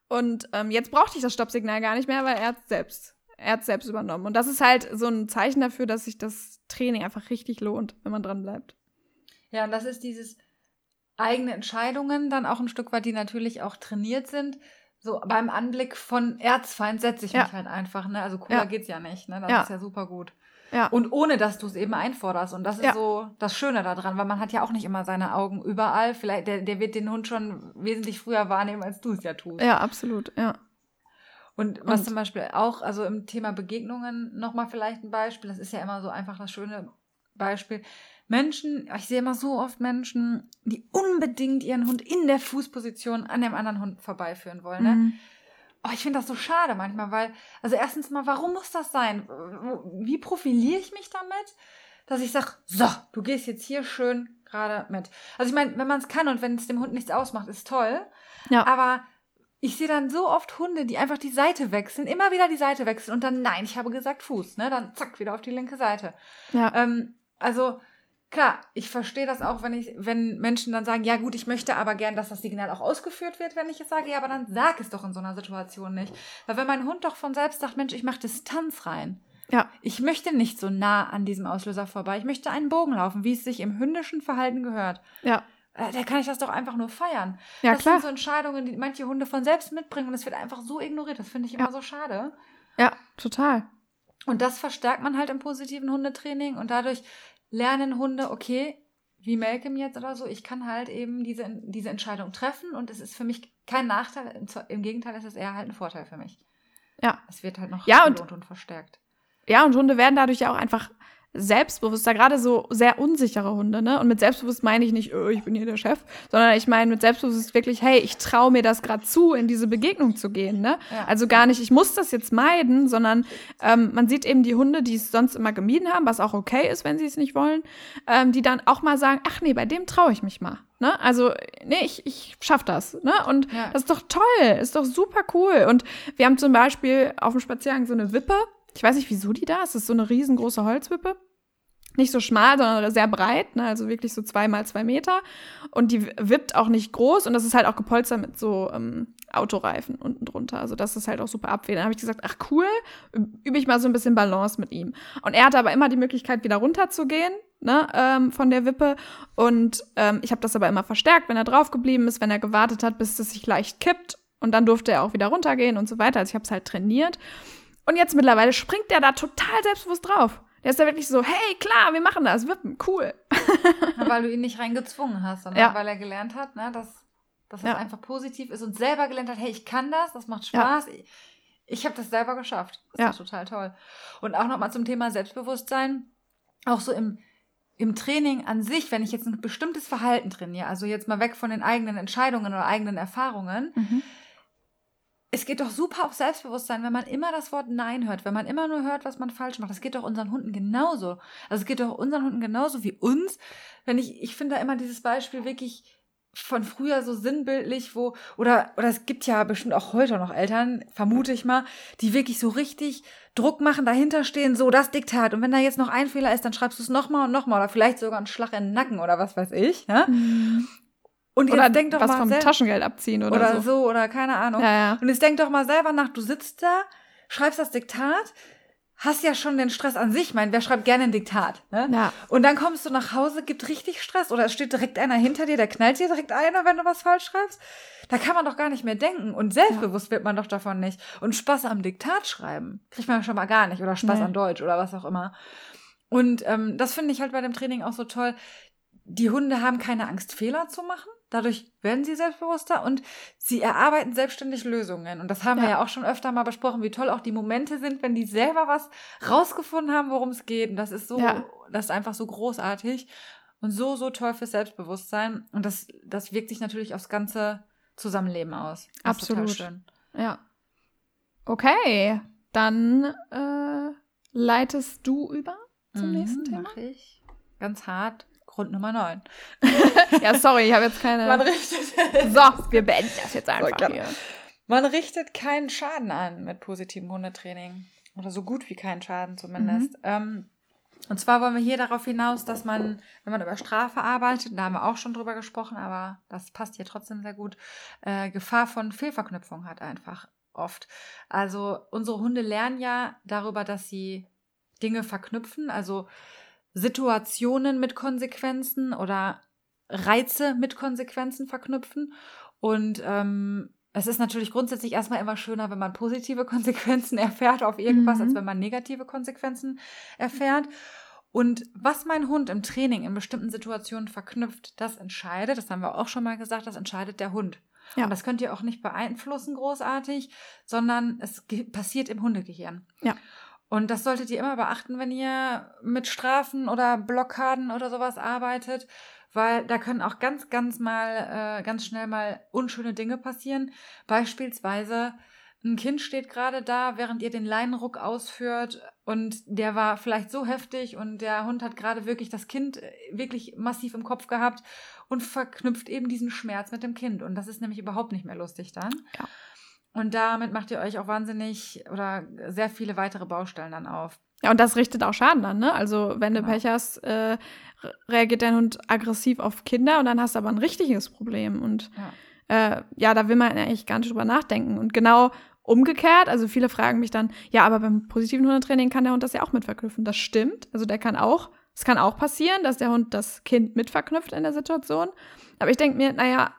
Und ähm, jetzt brauchte ich das Stoppsignal gar nicht mehr, weil er hat selbst, er hat selbst übernommen. Und das ist halt so ein Zeichen dafür, dass sich das Training einfach richtig lohnt, wenn man dran bleibt. Ja, und das ist dieses eigene Entscheidungen dann auch ein Stück weit, die natürlich auch trainiert sind so beim Anblick von Erzfeind setze ich ja. mich halt einfach, ne? Also cooler ja. geht's ja nicht, ne? Das ja. ist ja super gut. Ja. Und ohne dass du es eben einforderst. Und das ist so das Schöne daran, weil man hat ja auch nicht immer seine Augen überall. Vielleicht, der, der wird den Hund schon wesentlich früher wahrnehmen, als du es ja tust. Ja, absolut, ja. Und was Und, zum Beispiel auch, also im Thema Begegnungen nochmal vielleicht ein Beispiel, das ist ja immer so einfach das schöne Beispiel. Menschen, ich sehe immer so oft Menschen, die unbedingt ihren Hund in der Fußposition an dem anderen Hund vorbeiführen wollen. Ne? Mhm. Oh, ich finde das so schade manchmal, weil, also erstens mal, warum muss das sein? Wie profiliere ich mich damit? Dass ich sage, so, du gehst jetzt hier schön gerade mit. Also ich meine, wenn man es kann und wenn es dem Hund nichts ausmacht, ist toll. Ja. Aber ich sehe dann so oft Hunde, die einfach die Seite wechseln, immer wieder die Seite wechseln und dann, nein, ich habe gesagt Fuß, ne? Dann zack, wieder auf die linke Seite. Ja. Ähm, also Klar, ich verstehe das auch, wenn ich, wenn Menschen dann sagen, ja gut, ich möchte aber gern, dass das Signal auch ausgeführt wird, wenn ich es sage, ja, aber dann sag es doch in so einer Situation nicht. Weil wenn mein Hund doch von selbst sagt, Mensch, ich mache Distanz rein. Ja. Ich möchte nicht so nah an diesem Auslöser vorbei. Ich möchte einen Bogen laufen, wie es sich im hündischen Verhalten gehört. Ja. Äh, da kann ich das doch einfach nur feiern. Ja, das klar. sind so Entscheidungen, die manche Hunde von selbst mitbringen und es wird einfach so ignoriert. Das finde ich immer ja. so schade. Ja, total. Und das verstärkt man halt im positiven Hundetraining und dadurch lernen Hunde, okay, wie Malcolm jetzt oder so, ich kann halt eben diese, diese Entscheidung treffen und es ist für mich kein Nachteil, im Gegenteil, es ist eher halt ein Vorteil für mich. Ja. Es wird halt noch ja, und, und verstärkt. Ja, und Hunde werden dadurch ja auch einfach selbstbewusster, gerade so sehr unsichere Hunde, ne? Und mit selbstbewusst meine ich nicht, oh, ich bin hier der Chef, sondern ich meine mit selbstbewusst wirklich, hey, ich traue mir das gerade zu, in diese Begegnung zu gehen, ne? Ja. Also gar nicht, ich muss das jetzt meiden, sondern ähm, man sieht eben die Hunde, die es sonst immer gemieden haben, was auch okay ist, wenn sie es nicht wollen, ähm, die dann auch mal sagen, ach nee, bei dem traue ich mich mal. Ne? Also, nee, ich, ich schaff das. Ne? Und ja. das ist doch toll, ist doch super cool. Und wir haben zum Beispiel auf dem Spaziergang so eine Wippe. Ich weiß nicht, wieso die da ist. Das ist so eine riesengroße Holzwippe nicht so schmal, sondern sehr breit, ne? also wirklich so zwei mal zwei Meter. Und die wippt auch nicht groß und das ist halt auch gepolstert mit so ähm, Autoreifen unten drunter. Also das ist halt auch super abwählen. Dann habe ich gesagt, ach cool, übe ich mal so ein bisschen Balance mit ihm. Und er hatte aber immer die Möglichkeit, wieder runterzugehen. Ne, ähm, von der Wippe. Und ähm, ich habe das aber immer verstärkt, wenn er drauf geblieben ist, wenn er gewartet hat, bis es sich leicht kippt. Und dann durfte er auch wieder runtergehen und so weiter. Also ich habe es halt trainiert. Und jetzt mittlerweile springt er da total selbstbewusst drauf. Der ist da wirklich so, hey, klar, wir machen das, wippen, cool. weil du ihn nicht reingezwungen hast, sondern ja. weil er gelernt hat, ne, dass, dass es ja. einfach positiv ist und selber gelernt hat, hey, ich kann das, das macht Spaß. Ja. Ich, ich habe das selber geschafft. Das ja. ist total toll. Und auch nochmal zum Thema Selbstbewusstsein, auch so im, im Training an sich, wenn ich jetzt ein bestimmtes Verhalten trainiere, also jetzt mal weg von den eigenen Entscheidungen oder eigenen Erfahrungen, mhm es geht doch super auf Selbstbewusstsein, wenn man immer das Wort Nein hört, wenn man immer nur hört, was man falsch macht. Das geht doch unseren Hunden genauso. Also es geht doch unseren Hunden genauso wie uns. Wenn ich, ich finde da immer dieses Beispiel wirklich von früher so sinnbildlich, wo, oder, oder es gibt ja bestimmt auch heute noch Eltern, vermute ich mal, die wirklich so richtig Druck machen, dahinter stehen, so das Diktat. Und wenn da jetzt noch ein Fehler ist, dann schreibst du es nochmal und nochmal oder vielleicht sogar einen Schlag in den Nacken oder was weiß ich. Ja? Mhm. Und oder denk doch was mal vom Taschengeld abziehen oder, oder so. so. oder keine Ahnung. Ja, ja. Und jetzt denk doch mal selber nach, du sitzt da, schreibst das Diktat, hast ja schon den Stress an sich. Ich meine, wer schreibt gerne ein Diktat? Ne? Ja. Und dann kommst du nach Hause, gibt richtig Stress oder es steht direkt einer hinter dir, der knallt dir direkt einer, wenn du was falsch schreibst. Da kann man doch gar nicht mehr denken und selbstbewusst wird man doch davon nicht. Und Spaß am Diktat schreiben kriegt man schon mal gar nicht oder Spaß nee. an Deutsch oder was auch immer. Und ähm, das finde ich halt bei dem Training auch so toll. Die Hunde haben keine Angst, Fehler zu machen dadurch werden sie selbstbewusster und sie erarbeiten selbstständig Lösungen. Und das haben ja. wir ja auch schon öfter mal besprochen, wie toll auch die Momente sind, wenn die selber was rausgefunden haben, worum es geht. Und das ist so, ja. das ist einfach so großartig und so, so toll fürs Selbstbewusstsein. Und das, das wirkt sich natürlich aufs ganze Zusammenleben aus. Das Absolut. Ja. Okay, dann äh, leitest du über zum mhm, nächsten Thema. Mach ich. Ganz hart. Grund Nummer 9. (laughs) ja, sorry, ich habe jetzt keine. Man richtet. so, wir beenden das jetzt einfach so, hier. Man richtet keinen Schaden an mit positivem Hundetraining. Oder so gut wie keinen Schaden zumindest. Mhm. Ähm, und zwar wollen wir hier darauf hinaus, dass man, wenn man über Strafe arbeitet, da haben wir auch schon drüber gesprochen, aber das passt hier trotzdem sehr gut, äh, Gefahr von Fehlverknüpfung hat einfach oft. Also unsere Hunde lernen ja darüber, dass sie Dinge verknüpfen, also Situationen mit Konsequenzen oder Reize mit Konsequenzen verknüpfen. Und ähm, es ist natürlich grundsätzlich erstmal immer schöner, wenn man positive (laughs) Konsequenzen erfährt auf irgendwas, mhm. als wenn man negative Konsequenzen erfährt. Und was mein Hund im Training in bestimmten Situationen verknüpft, das entscheidet, das haben wir auch schon mal gesagt, das entscheidet der Hund. Ja. Und das könnt ihr auch nicht beeinflussen großartig, sondern es passiert im Hundegehirn. Ja. Und das solltet ihr immer beachten, wenn ihr mit Strafen oder Blockaden oder sowas arbeitet, weil da können auch ganz, ganz mal, äh, ganz schnell mal unschöne Dinge passieren. Beispielsweise ein Kind steht gerade da, während ihr den Leinenruck ausführt und der war vielleicht so heftig und der Hund hat gerade wirklich das Kind äh, wirklich massiv im Kopf gehabt und verknüpft eben diesen Schmerz mit dem Kind. Und das ist nämlich überhaupt nicht mehr lustig dann. Ja. Und damit macht ihr euch auch wahnsinnig oder sehr viele weitere Baustellen dann auf. Ja, und das richtet auch Schaden an, ne? Also, wenn du genau. Pech hast, äh, reagiert dein Hund aggressiv auf Kinder und dann hast du aber ein richtiges Problem. Und ja, äh, ja da will man eigentlich gar nicht drüber nachdenken. Und genau umgekehrt, also viele fragen mich dann, ja, aber beim positiven Hundetraining kann der Hund das ja auch mit verknüpfen. Das stimmt. Also, der kann auch, es kann auch passieren, dass der Hund das Kind mit verknüpft in der Situation. Aber ich denke mir, naja,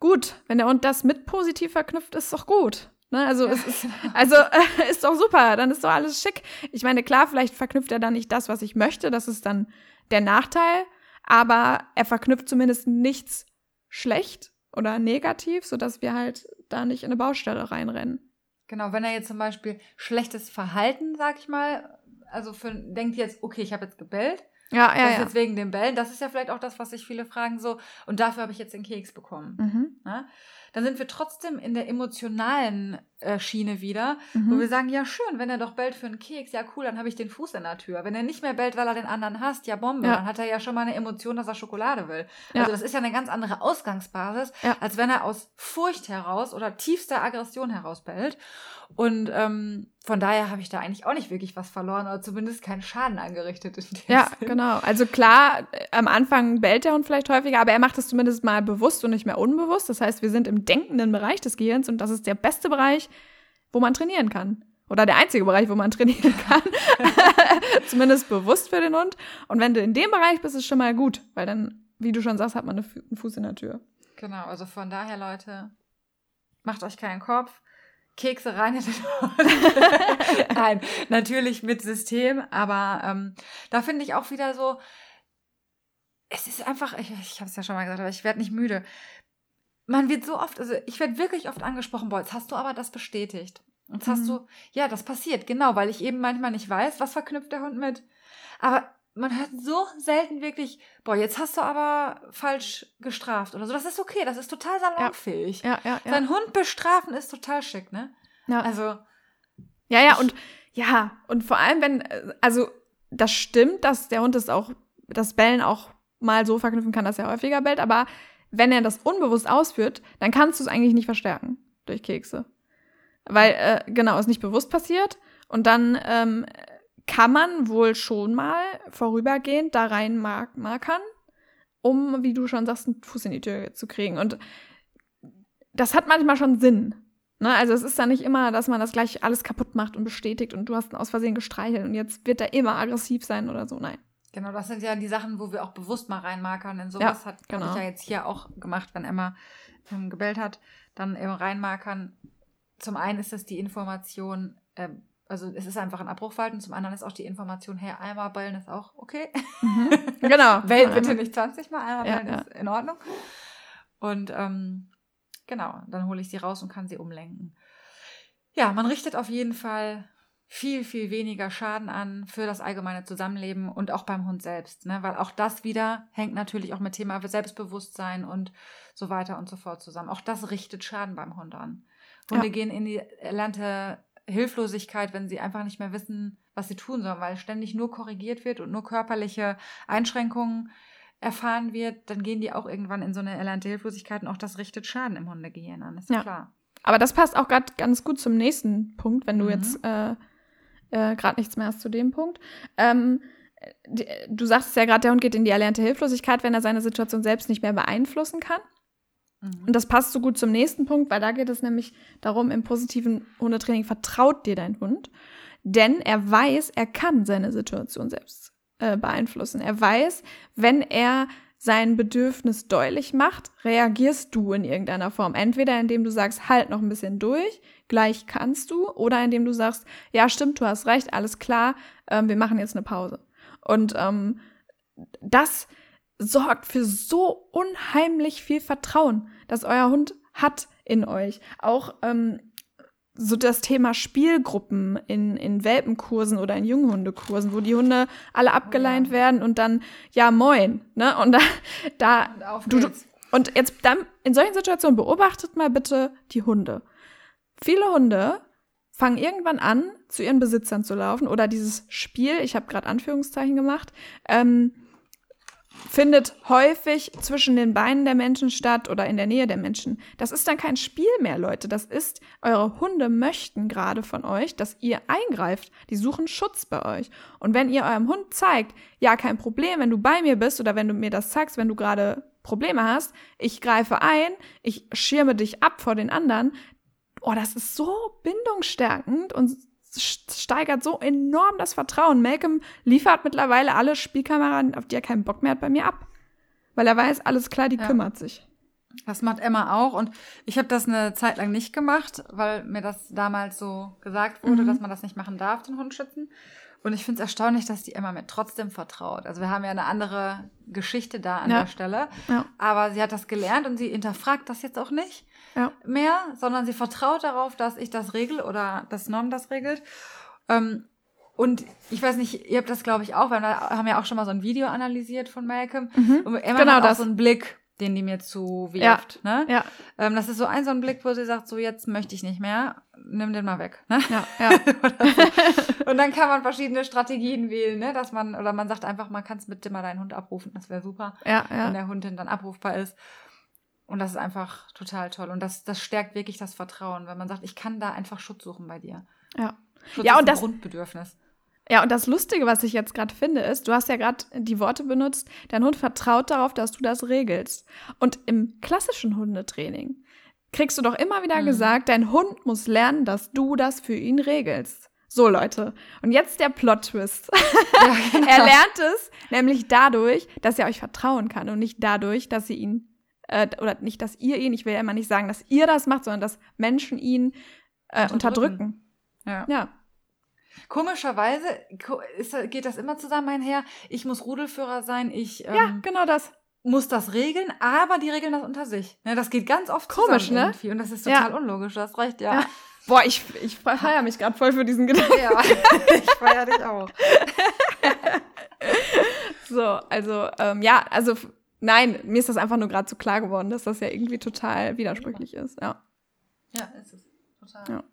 gut, wenn der Hund das mit positiv verknüpft, ist doch gut. Ne? Also, ja, ist, genau. also äh, (laughs) ist doch super, dann ist doch alles schick. Ich meine, klar, vielleicht verknüpft er dann nicht das, was ich möchte, das ist dann der Nachteil, aber er verknüpft zumindest nichts schlecht oder negativ, sodass wir halt da nicht in eine Baustelle reinrennen. Genau, wenn er jetzt zum Beispiel schlechtes Verhalten, sag ich mal, also für, denkt jetzt, okay, ich habe jetzt gebellt, ja, ja, das ist ja. jetzt wegen den Bällen. Das ist ja vielleicht auch das, was sich viele fragen so. Und dafür habe ich jetzt den Keks bekommen. Mhm. Ja? Dann sind wir trotzdem in der emotionalen äh, Schiene wieder, mhm. wo wir sagen, ja schön, wenn er doch bellt für einen Keks, ja cool, dann habe ich den Fuß in der Tür. Wenn er nicht mehr bellt, weil er den anderen hasst, ja Bombe, ja. dann hat er ja schon mal eine Emotion, dass er Schokolade will. Ja. Also das ist ja eine ganz andere Ausgangsbasis, ja. als wenn er aus Furcht heraus oder tiefster Aggression heraus bellt. Und ähm, von daher habe ich da eigentlich auch nicht wirklich was verloren oder zumindest keinen Schaden angerichtet. ja, Sinn. genau. Also klar, am Anfang bellt der Hund vielleicht häufiger, aber er macht es zumindest mal bewusst und nicht mehr unbewusst. Das heißt, wir sind im denkenden Bereich des Gehirns und das ist der beste Bereich, wo man trainieren kann. Oder der einzige Bereich, wo man (laughs) trainieren kann. (laughs) zumindest bewusst für den Hund. Und wenn du in dem Bereich bist, ist es schon mal gut, weil dann, wie du schon sagst, hat man einen Fuß in der Tür. Genau, also von daher, Leute, macht euch keinen Kopf Kekse rein (laughs) Nein, natürlich mit System, aber ähm, da finde ich auch wieder so, es ist einfach, ich, ich habe es ja schon mal gesagt, aber ich werde nicht müde. Man wird so oft, also ich werde wirklich oft angesprochen, boah, jetzt hast du aber das bestätigt. Jetzt mhm. hast du, ja, das passiert, genau, weil ich eben manchmal nicht weiß, was verknüpft der Hund mit. Aber man hört so selten wirklich, boah, jetzt hast du aber falsch gestraft oder so. Das ist okay, das ist total salonfähig. Ja, ja, ja, Sein Hund bestrafen ist total schick, ne? Ja. Also. Ja, ja, und ja, und vor allem, wenn, also das stimmt, dass der Hund das auch, das Bellen auch mal so verknüpfen kann, dass er häufiger bellt, aber wenn er das unbewusst ausführt, dann kannst du es eigentlich nicht verstärken durch Kekse. Weil, äh, genau, es nicht bewusst passiert und dann ähm, kann man wohl schon mal vorübergehend da rein mark markern, um, wie du schon sagst, einen Fuß in die Tür zu kriegen. Und das hat manchmal schon Sinn. Ne? Also es ist da nicht immer, dass man das gleich alles kaputt macht und bestätigt und du hast ihn aus Versehen gestreichelt und jetzt wird er immer aggressiv sein oder so. Nein. Genau, das sind ja die Sachen, wo wir auch bewusst mal reinmarkern. Denn sowas ja, hat genau. ich ja jetzt hier auch gemacht, wenn Emma ähm, gebellt hat, dann eben reinmarkern. Zum einen ist das die Information, äh, also es ist einfach ein Abbruchverhalten. Zum anderen ist auch die Information, hey, einmal ballen ist auch okay. Mhm. (laughs) Genau. Bell bitte nicht 20 Mal, einmal ballen ja, ist in Ordnung. Und ähm, genau, dann hole ich sie raus und kann sie umlenken. Ja, man richtet auf jeden Fall viel, viel weniger Schaden an für das allgemeine Zusammenleben und auch beim Hund selbst. Ne? Weil auch das wieder hängt natürlich auch mit Thema Selbstbewusstsein und so weiter und so fort zusammen. Auch das richtet Schaden beim Hund an. Hunde ja. gehen in die erlernte Hilflosigkeit, wenn sie einfach nicht mehr wissen, was sie tun sollen, weil ständig nur korrigiert wird und nur körperliche Einschränkungen erfahren wird, dann gehen die auch irgendwann in so eine erlernte Hilflosigkeit und auch das richtet Schaden im Hundegehirn an, ist ja klar. Aber das passt auch gerade ganz gut zum nächsten Punkt, wenn du mhm. jetzt äh, äh, gerade nichts mehr hast zu dem Punkt. Ähm, die, du sagst ja gerade, der Hund geht in die erlernte Hilflosigkeit, wenn er seine Situation selbst nicht mehr beeinflussen kann. Mhm. Und das passt so gut zum nächsten Punkt, weil da geht es nämlich darum, im positiven Hundetraining vertraut dir dein Hund, denn er weiß, er kann seine Situation selbst äh, beeinflussen. Er weiß, wenn er sein Bedürfnis deutlich macht, reagierst du in irgendeiner Form. Entweder indem du sagst, halt noch ein bisschen durch, gleich kannst du, oder indem du sagst, ja, stimmt, du hast recht, alles klar, ähm, wir machen jetzt eine Pause. Und ähm, das sorgt für so unheimlich viel Vertrauen, dass euer Hund hat in euch. Auch ähm, so das Thema Spielgruppen in, in Welpenkursen oder in Junghundekursen, wo die Hunde alle abgeleint oh ja. werden und dann, ja, moin, ne? Und da, da und du, und jetzt dann in solchen Situationen beobachtet mal bitte die Hunde. Viele Hunde fangen irgendwann an, zu ihren Besitzern zu laufen oder dieses Spiel, ich habe gerade Anführungszeichen gemacht, ähm, findet häufig zwischen den Beinen der Menschen statt oder in der Nähe der Menschen. Das ist dann kein Spiel mehr, Leute. Das ist, eure Hunde möchten gerade von euch, dass ihr eingreift. Die suchen Schutz bei euch. Und wenn ihr eurem Hund zeigt, ja, kein Problem, wenn du bei mir bist oder wenn du mir das zeigst, wenn du gerade Probleme hast, ich greife ein, ich schirme dich ab vor den anderen. Oh, das ist so bindungsstärkend und steigert so enorm das Vertrauen. Malcolm liefert mittlerweile alle Spielkameraden, auf die er keinen Bock mehr hat, bei mir ab. Weil er weiß, alles klar, die ja. kümmert sich. Das macht Emma auch und ich habe das eine Zeit lang nicht gemacht, weil mir das damals so gesagt wurde, mhm. dass man das nicht machen darf, den Hund schützen. Und ich finde es erstaunlich, dass die Emma mir trotzdem vertraut. Also wir haben ja eine andere Geschichte da an ja. der Stelle. Ja. Aber sie hat das gelernt und sie hinterfragt das jetzt auch nicht ja. mehr, sondern sie vertraut darauf, dass ich das regel oder dass Norm das regelt. Ähm, und ich weiß nicht, ihr habt das glaube ich auch, weil wir haben ja auch schon mal so ein Video analysiert von Malcolm. Mhm. Und Emma genau hat auch das. so einen Blick den die mir zuwirft. Ja. Ne? Ja. Ähm, das ist so ein so ein Blick, wo sie sagt, so jetzt möchte ich nicht mehr, nimm den mal weg. Ne? Ja, (laughs) ja. und dann kann man verschiedene Strategien wählen, ne? dass man, oder man sagt einfach, man kann es mit dir mal deinen Hund abrufen, das wäre super, ja, ja. wenn der Hund dann abrufbar ist. Und das ist einfach total toll. Und das, das stärkt wirklich das Vertrauen, wenn man sagt, ich kann da einfach Schutz suchen bei dir. Ja. Schutz ja, und ein das Grundbedürfnis. Ja, und das Lustige, was ich jetzt gerade finde, ist, du hast ja gerade die Worte benutzt, dein Hund vertraut darauf, dass du das regelst. Und im klassischen Hundetraining kriegst du doch immer wieder mhm. gesagt, dein Hund muss lernen, dass du das für ihn regelst. So, Leute. Und jetzt der Plot-Twist. Ja, (laughs) genau. er lernt es nämlich dadurch, dass er euch vertrauen kann und nicht dadurch, dass ihr ihn, äh, oder nicht, dass ihr ihn, ich will ja immer nicht sagen, dass ihr das macht, sondern dass Menschen ihn äh, unterdrücken. unterdrücken. Ja. ja. Komischerweise ist, geht das immer zusammen einher. Ich muss Rudelführer sein, ich ähm, ja, genau das. muss das regeln, aber die regeln das unter sich. Ne, das geht ganz oft Komisch, ne? irgendwie und das ist total ja. unlogisch. Du hast recht, ja. ja. Boah, ich, ich feiere mich gerade voll für diesen Gedanken. Ja, (laughs) ich feiere dich auch. (laughs) so, also, ähm, ja, also, nein, mir ist das einfach nur gerade so klar geworden, dass das ja irgendwie total widersprüchlich ist, ja. Ja, ist es. Total. Ja.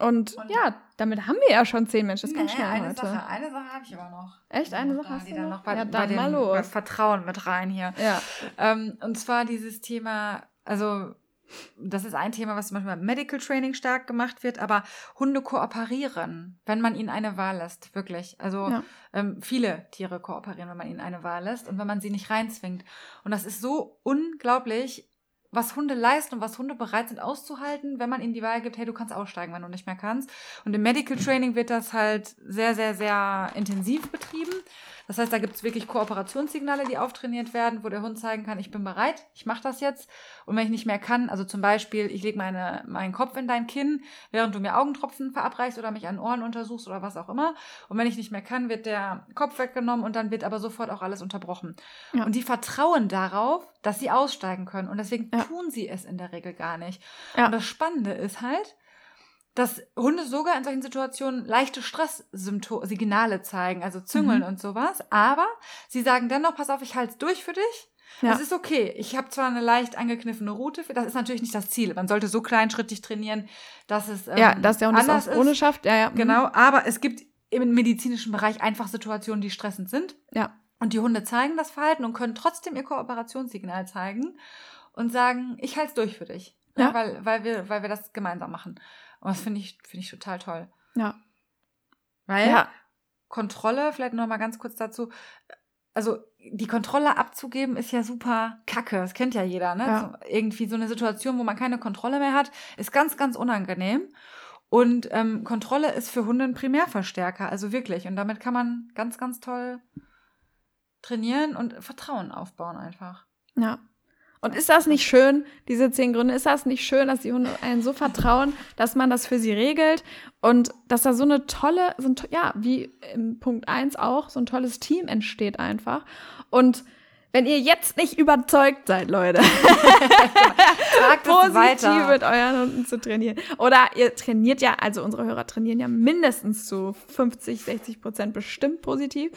Und, und, ja, damit haben wir ja schon zehn Menschen. Das kann nee, schnell eine heute. Sache, eine Sache habe ich aber noch. Echt? Eine Sache hast du noch? noch bei, ja, dann bei dem, mal los. Bei Vertrauen mit rein hier. Ja. Ähm, und zwar dieses Thema, also das ist ein Thema, was zum Beispiel beim Medical Training stark gemacht wird, aber Hunde kooperieren, wenn man ihnen eine Wahl lässt, wirklich. Also ja. ähm, viele Tiere kooperieren, wenn man ihnen eine Wahl lässt und wenn man sie nicht reinzwingt. Und das ist so unglaublich was Hunde leisten und was Hunde bereit sind auszuhalten, wenn man ihnen die Wahl gibt, hey, du kannst aussteigen, wenn du nicht mehr kannst. Und im Medical Training wird das halt sehr, sehr, sehr intensiv betrieben. Das heißt, da gibt es wirklich Kooperationssignale, die auftrainiert werden, wo der Hund zeigen kann, ich bin bereit, ich mache das jetzt. Und wenn ich nicht mehr kann, also zum Beispiel, ich lege meine, meinen Kopf in dein Kinn, während du mir Augentropfen verabreichst oder mich an Ohren untersuchst oder was auch immer. Und wenn ich nicht mehr kann, wird der Kopf weggenommen und dann wird aber sofort auch alles unterbrochen. Ja. Und die vertrauen darauf, dass sie aussteigen können. Und deswegen ja. tun sie es in der Regel gar nicht. Ja. Und das Spannende ist halt, dass Hunde sogar in solchen Situationen leichte Stresssignale zeigen, also Züngeln mhm. und sowas. Aber sie sagen dennoch, pass auf, ich halte es durch für dich. Ja. Das ist okay. Ich habe zwar eine leicht angekniffene Route, das ist natürlich nicht das Ziel. Man sollte so kleinschrittig trainieren, dass es ähm, ja, dass der Hund es auch ohne schafft. Ja, ja. Mhm. Genau. Aber es gibt im medizinischen Bereich einfach Situationen, die stressend sind. Ja. Und die Hunde zeigen das Verhalten und können trotzdem ihr Kooperationssignal zeigen und sagen, ich halte es durch für dich. Ja. ja. weil, weil, wir, weil wir das gemeinsam machen. Und das finde ich, finde ich total toll. Ja. Weil ja. Kontrolle, vielleicht noch mal ganz kurz dazu, also die Kontrolle abzugeben ist ja super kacke, das kennt ja jeder, ne? Ja. So, irgendwie so eine Situation, wo man keine Kontrolle mehr hat, ist ganz, ganz unangenehm. Und ähm, Kontrolle ist für Hunde ein Primärverstärker, also wirklich. Und damit kann man ganz, ganz toll trainieren und Vertrauen aufbauen einfach. Ja. Und ist das nicht schön, diese zehn Gründe, ist das nicht schön, dass die Hunde einen so vertrauen, dass man das für sie regelt und dass da so eine tolle, so ein, ja, wie im Punkt eins auch, so ein tolles Team entsteht einfach. Und wenn ihr jetzt nicht überzeugt seid, Leute, (laughs) positiv weiter. mit euren Hunden zu trainieren. Oder ihr trainiert ja, also unsere Hörer trainieren ja mindestens zu 50, 60 Prozent bestimmt positiv.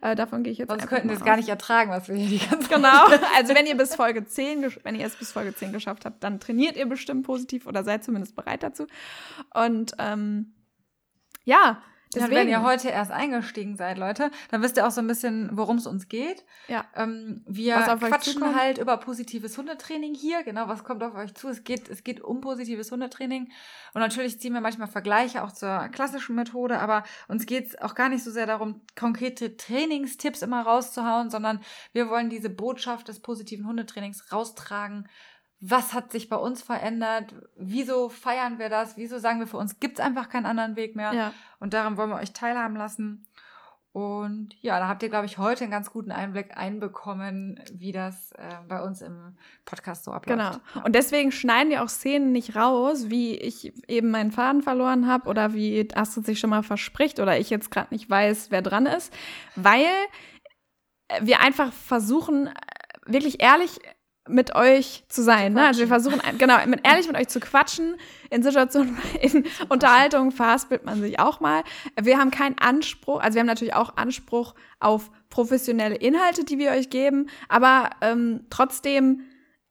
Äh, davon gehe ich jetzt Sonst könnten wir es gar nicht ertragen, was wir hier die ganze Zeit Genau. (laughs) Also wenn ihr bis Folge 10, wenn ihr es bis Folge 10 geschafft habt, dann trainiert ihr bestimmt positiv oder seid zumindest bereit dazu. Und ähm, ja, Deswegen. Ja, wenn ihr heute erst eingestiegen seid, Leute, dann wisst ihr auch so ein bisschen, worum es uns geht. Ja. Ähm, wir quatschen halt über positives Hundetraining hier. Genau, was kommt auf euch zu? Es geht, es geht um positives Hundetraining. Und natürlich ziehen wir manchmal Vergleiche auch zur klassischen Methode, aber uns geht es auch gar nicht so sehr darum, konkrete Trainingstipps immer rauszuhauen, sondern wir wollen diese Botschaft des positiven Hundetrainings raustragen was hat sich bei uns verändert, wieso feiern wir das, wieso sagen wir, für uns gibt es einfach keinen anderen Weg mehr. Ja. Und daran wollen wir euch teilhaben lassen. Und ja, da habt ihr, glaube ich, heute einen ganz guten Einblick einbekommen, wie das äh, bei uns im Podcast so abläuft. Genau. Ja. Und deswegen schneiden wir auch Szenen nicht raus, wie ich eben meinen Faden verloren habe oder wie Astrid sich schon mal verspricht oder ich jetzt gerade nicht weiß, wer dran ist, weil wir einfach versuchen, wirklich ehrlich mit euch zu sein. Ne? Also wir versuchen, genau, mit, ehrlich mit euch zu quatschen. In Situationen, (laughs) in Unterhaltungen verhaspelt man sich auch mal. Wir haben keinen Anspruch, also wir haben natürlich auch Anspruch auf professionelle Inhalte, die wir euch geben, aber ähm, trotzdem,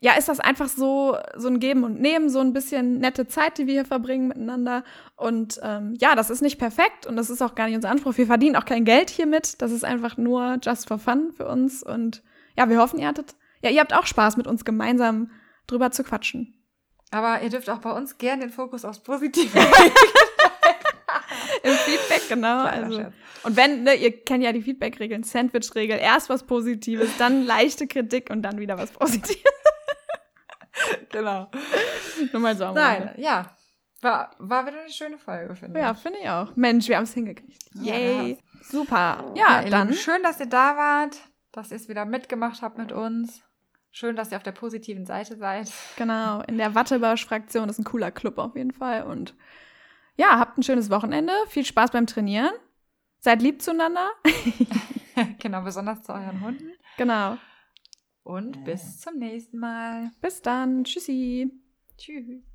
ja, ist das einfach so, so ein Geben und Nehmen, so ein bisschen nette Zeit, die wir hier verbringen miteinander. Und ähm, ja, das ist nicht perfekt und das ist auch gar nicht unser Anspruch. Wir verdienen auch kein Geld hiermit. Das ist einfach nur just for fun für uns. Und ja, wir hoffen, ihr hattet ja, ihr habt auch Spaß, mit uns gemeinsam drüber zu quatschen. Aber ihr dürft auch bei uns gern den Fokus aufs Positive (laughs) Im Feedback, genau. Also. Und wenn, ne, ihr kennt ja die Feedback-Regeln, Sandwich-Regel, erst was Positives, dann leichte Kritik und dann wieder was Positives. (laughs) genau. Nur mal so am Nein, ja. War, war wieder eine schöne Folge, finde ich. Ja, finde ich auch. Mensch, wir haben es hingekriegt. Yay. Ja. Super. Ja, ja dann. Schön, dass ihr da wart, dass ihr es wieder mitgemacht habt mit uns. Schön, dass ihr auf der positiven Seite seid. Genau, in der Wattebausch-Fraktion ist ein cooler Club auf jeden Fall. Und ja, habt ein schönes Wochenende. Viel Spaß beim Trainieren. Seid lieb zueinander. (laughs) genau, besonders zu euren Hunden. Genau. Und bis zum nächsten Mal. Bis dann. Tschüssi. Tschüss.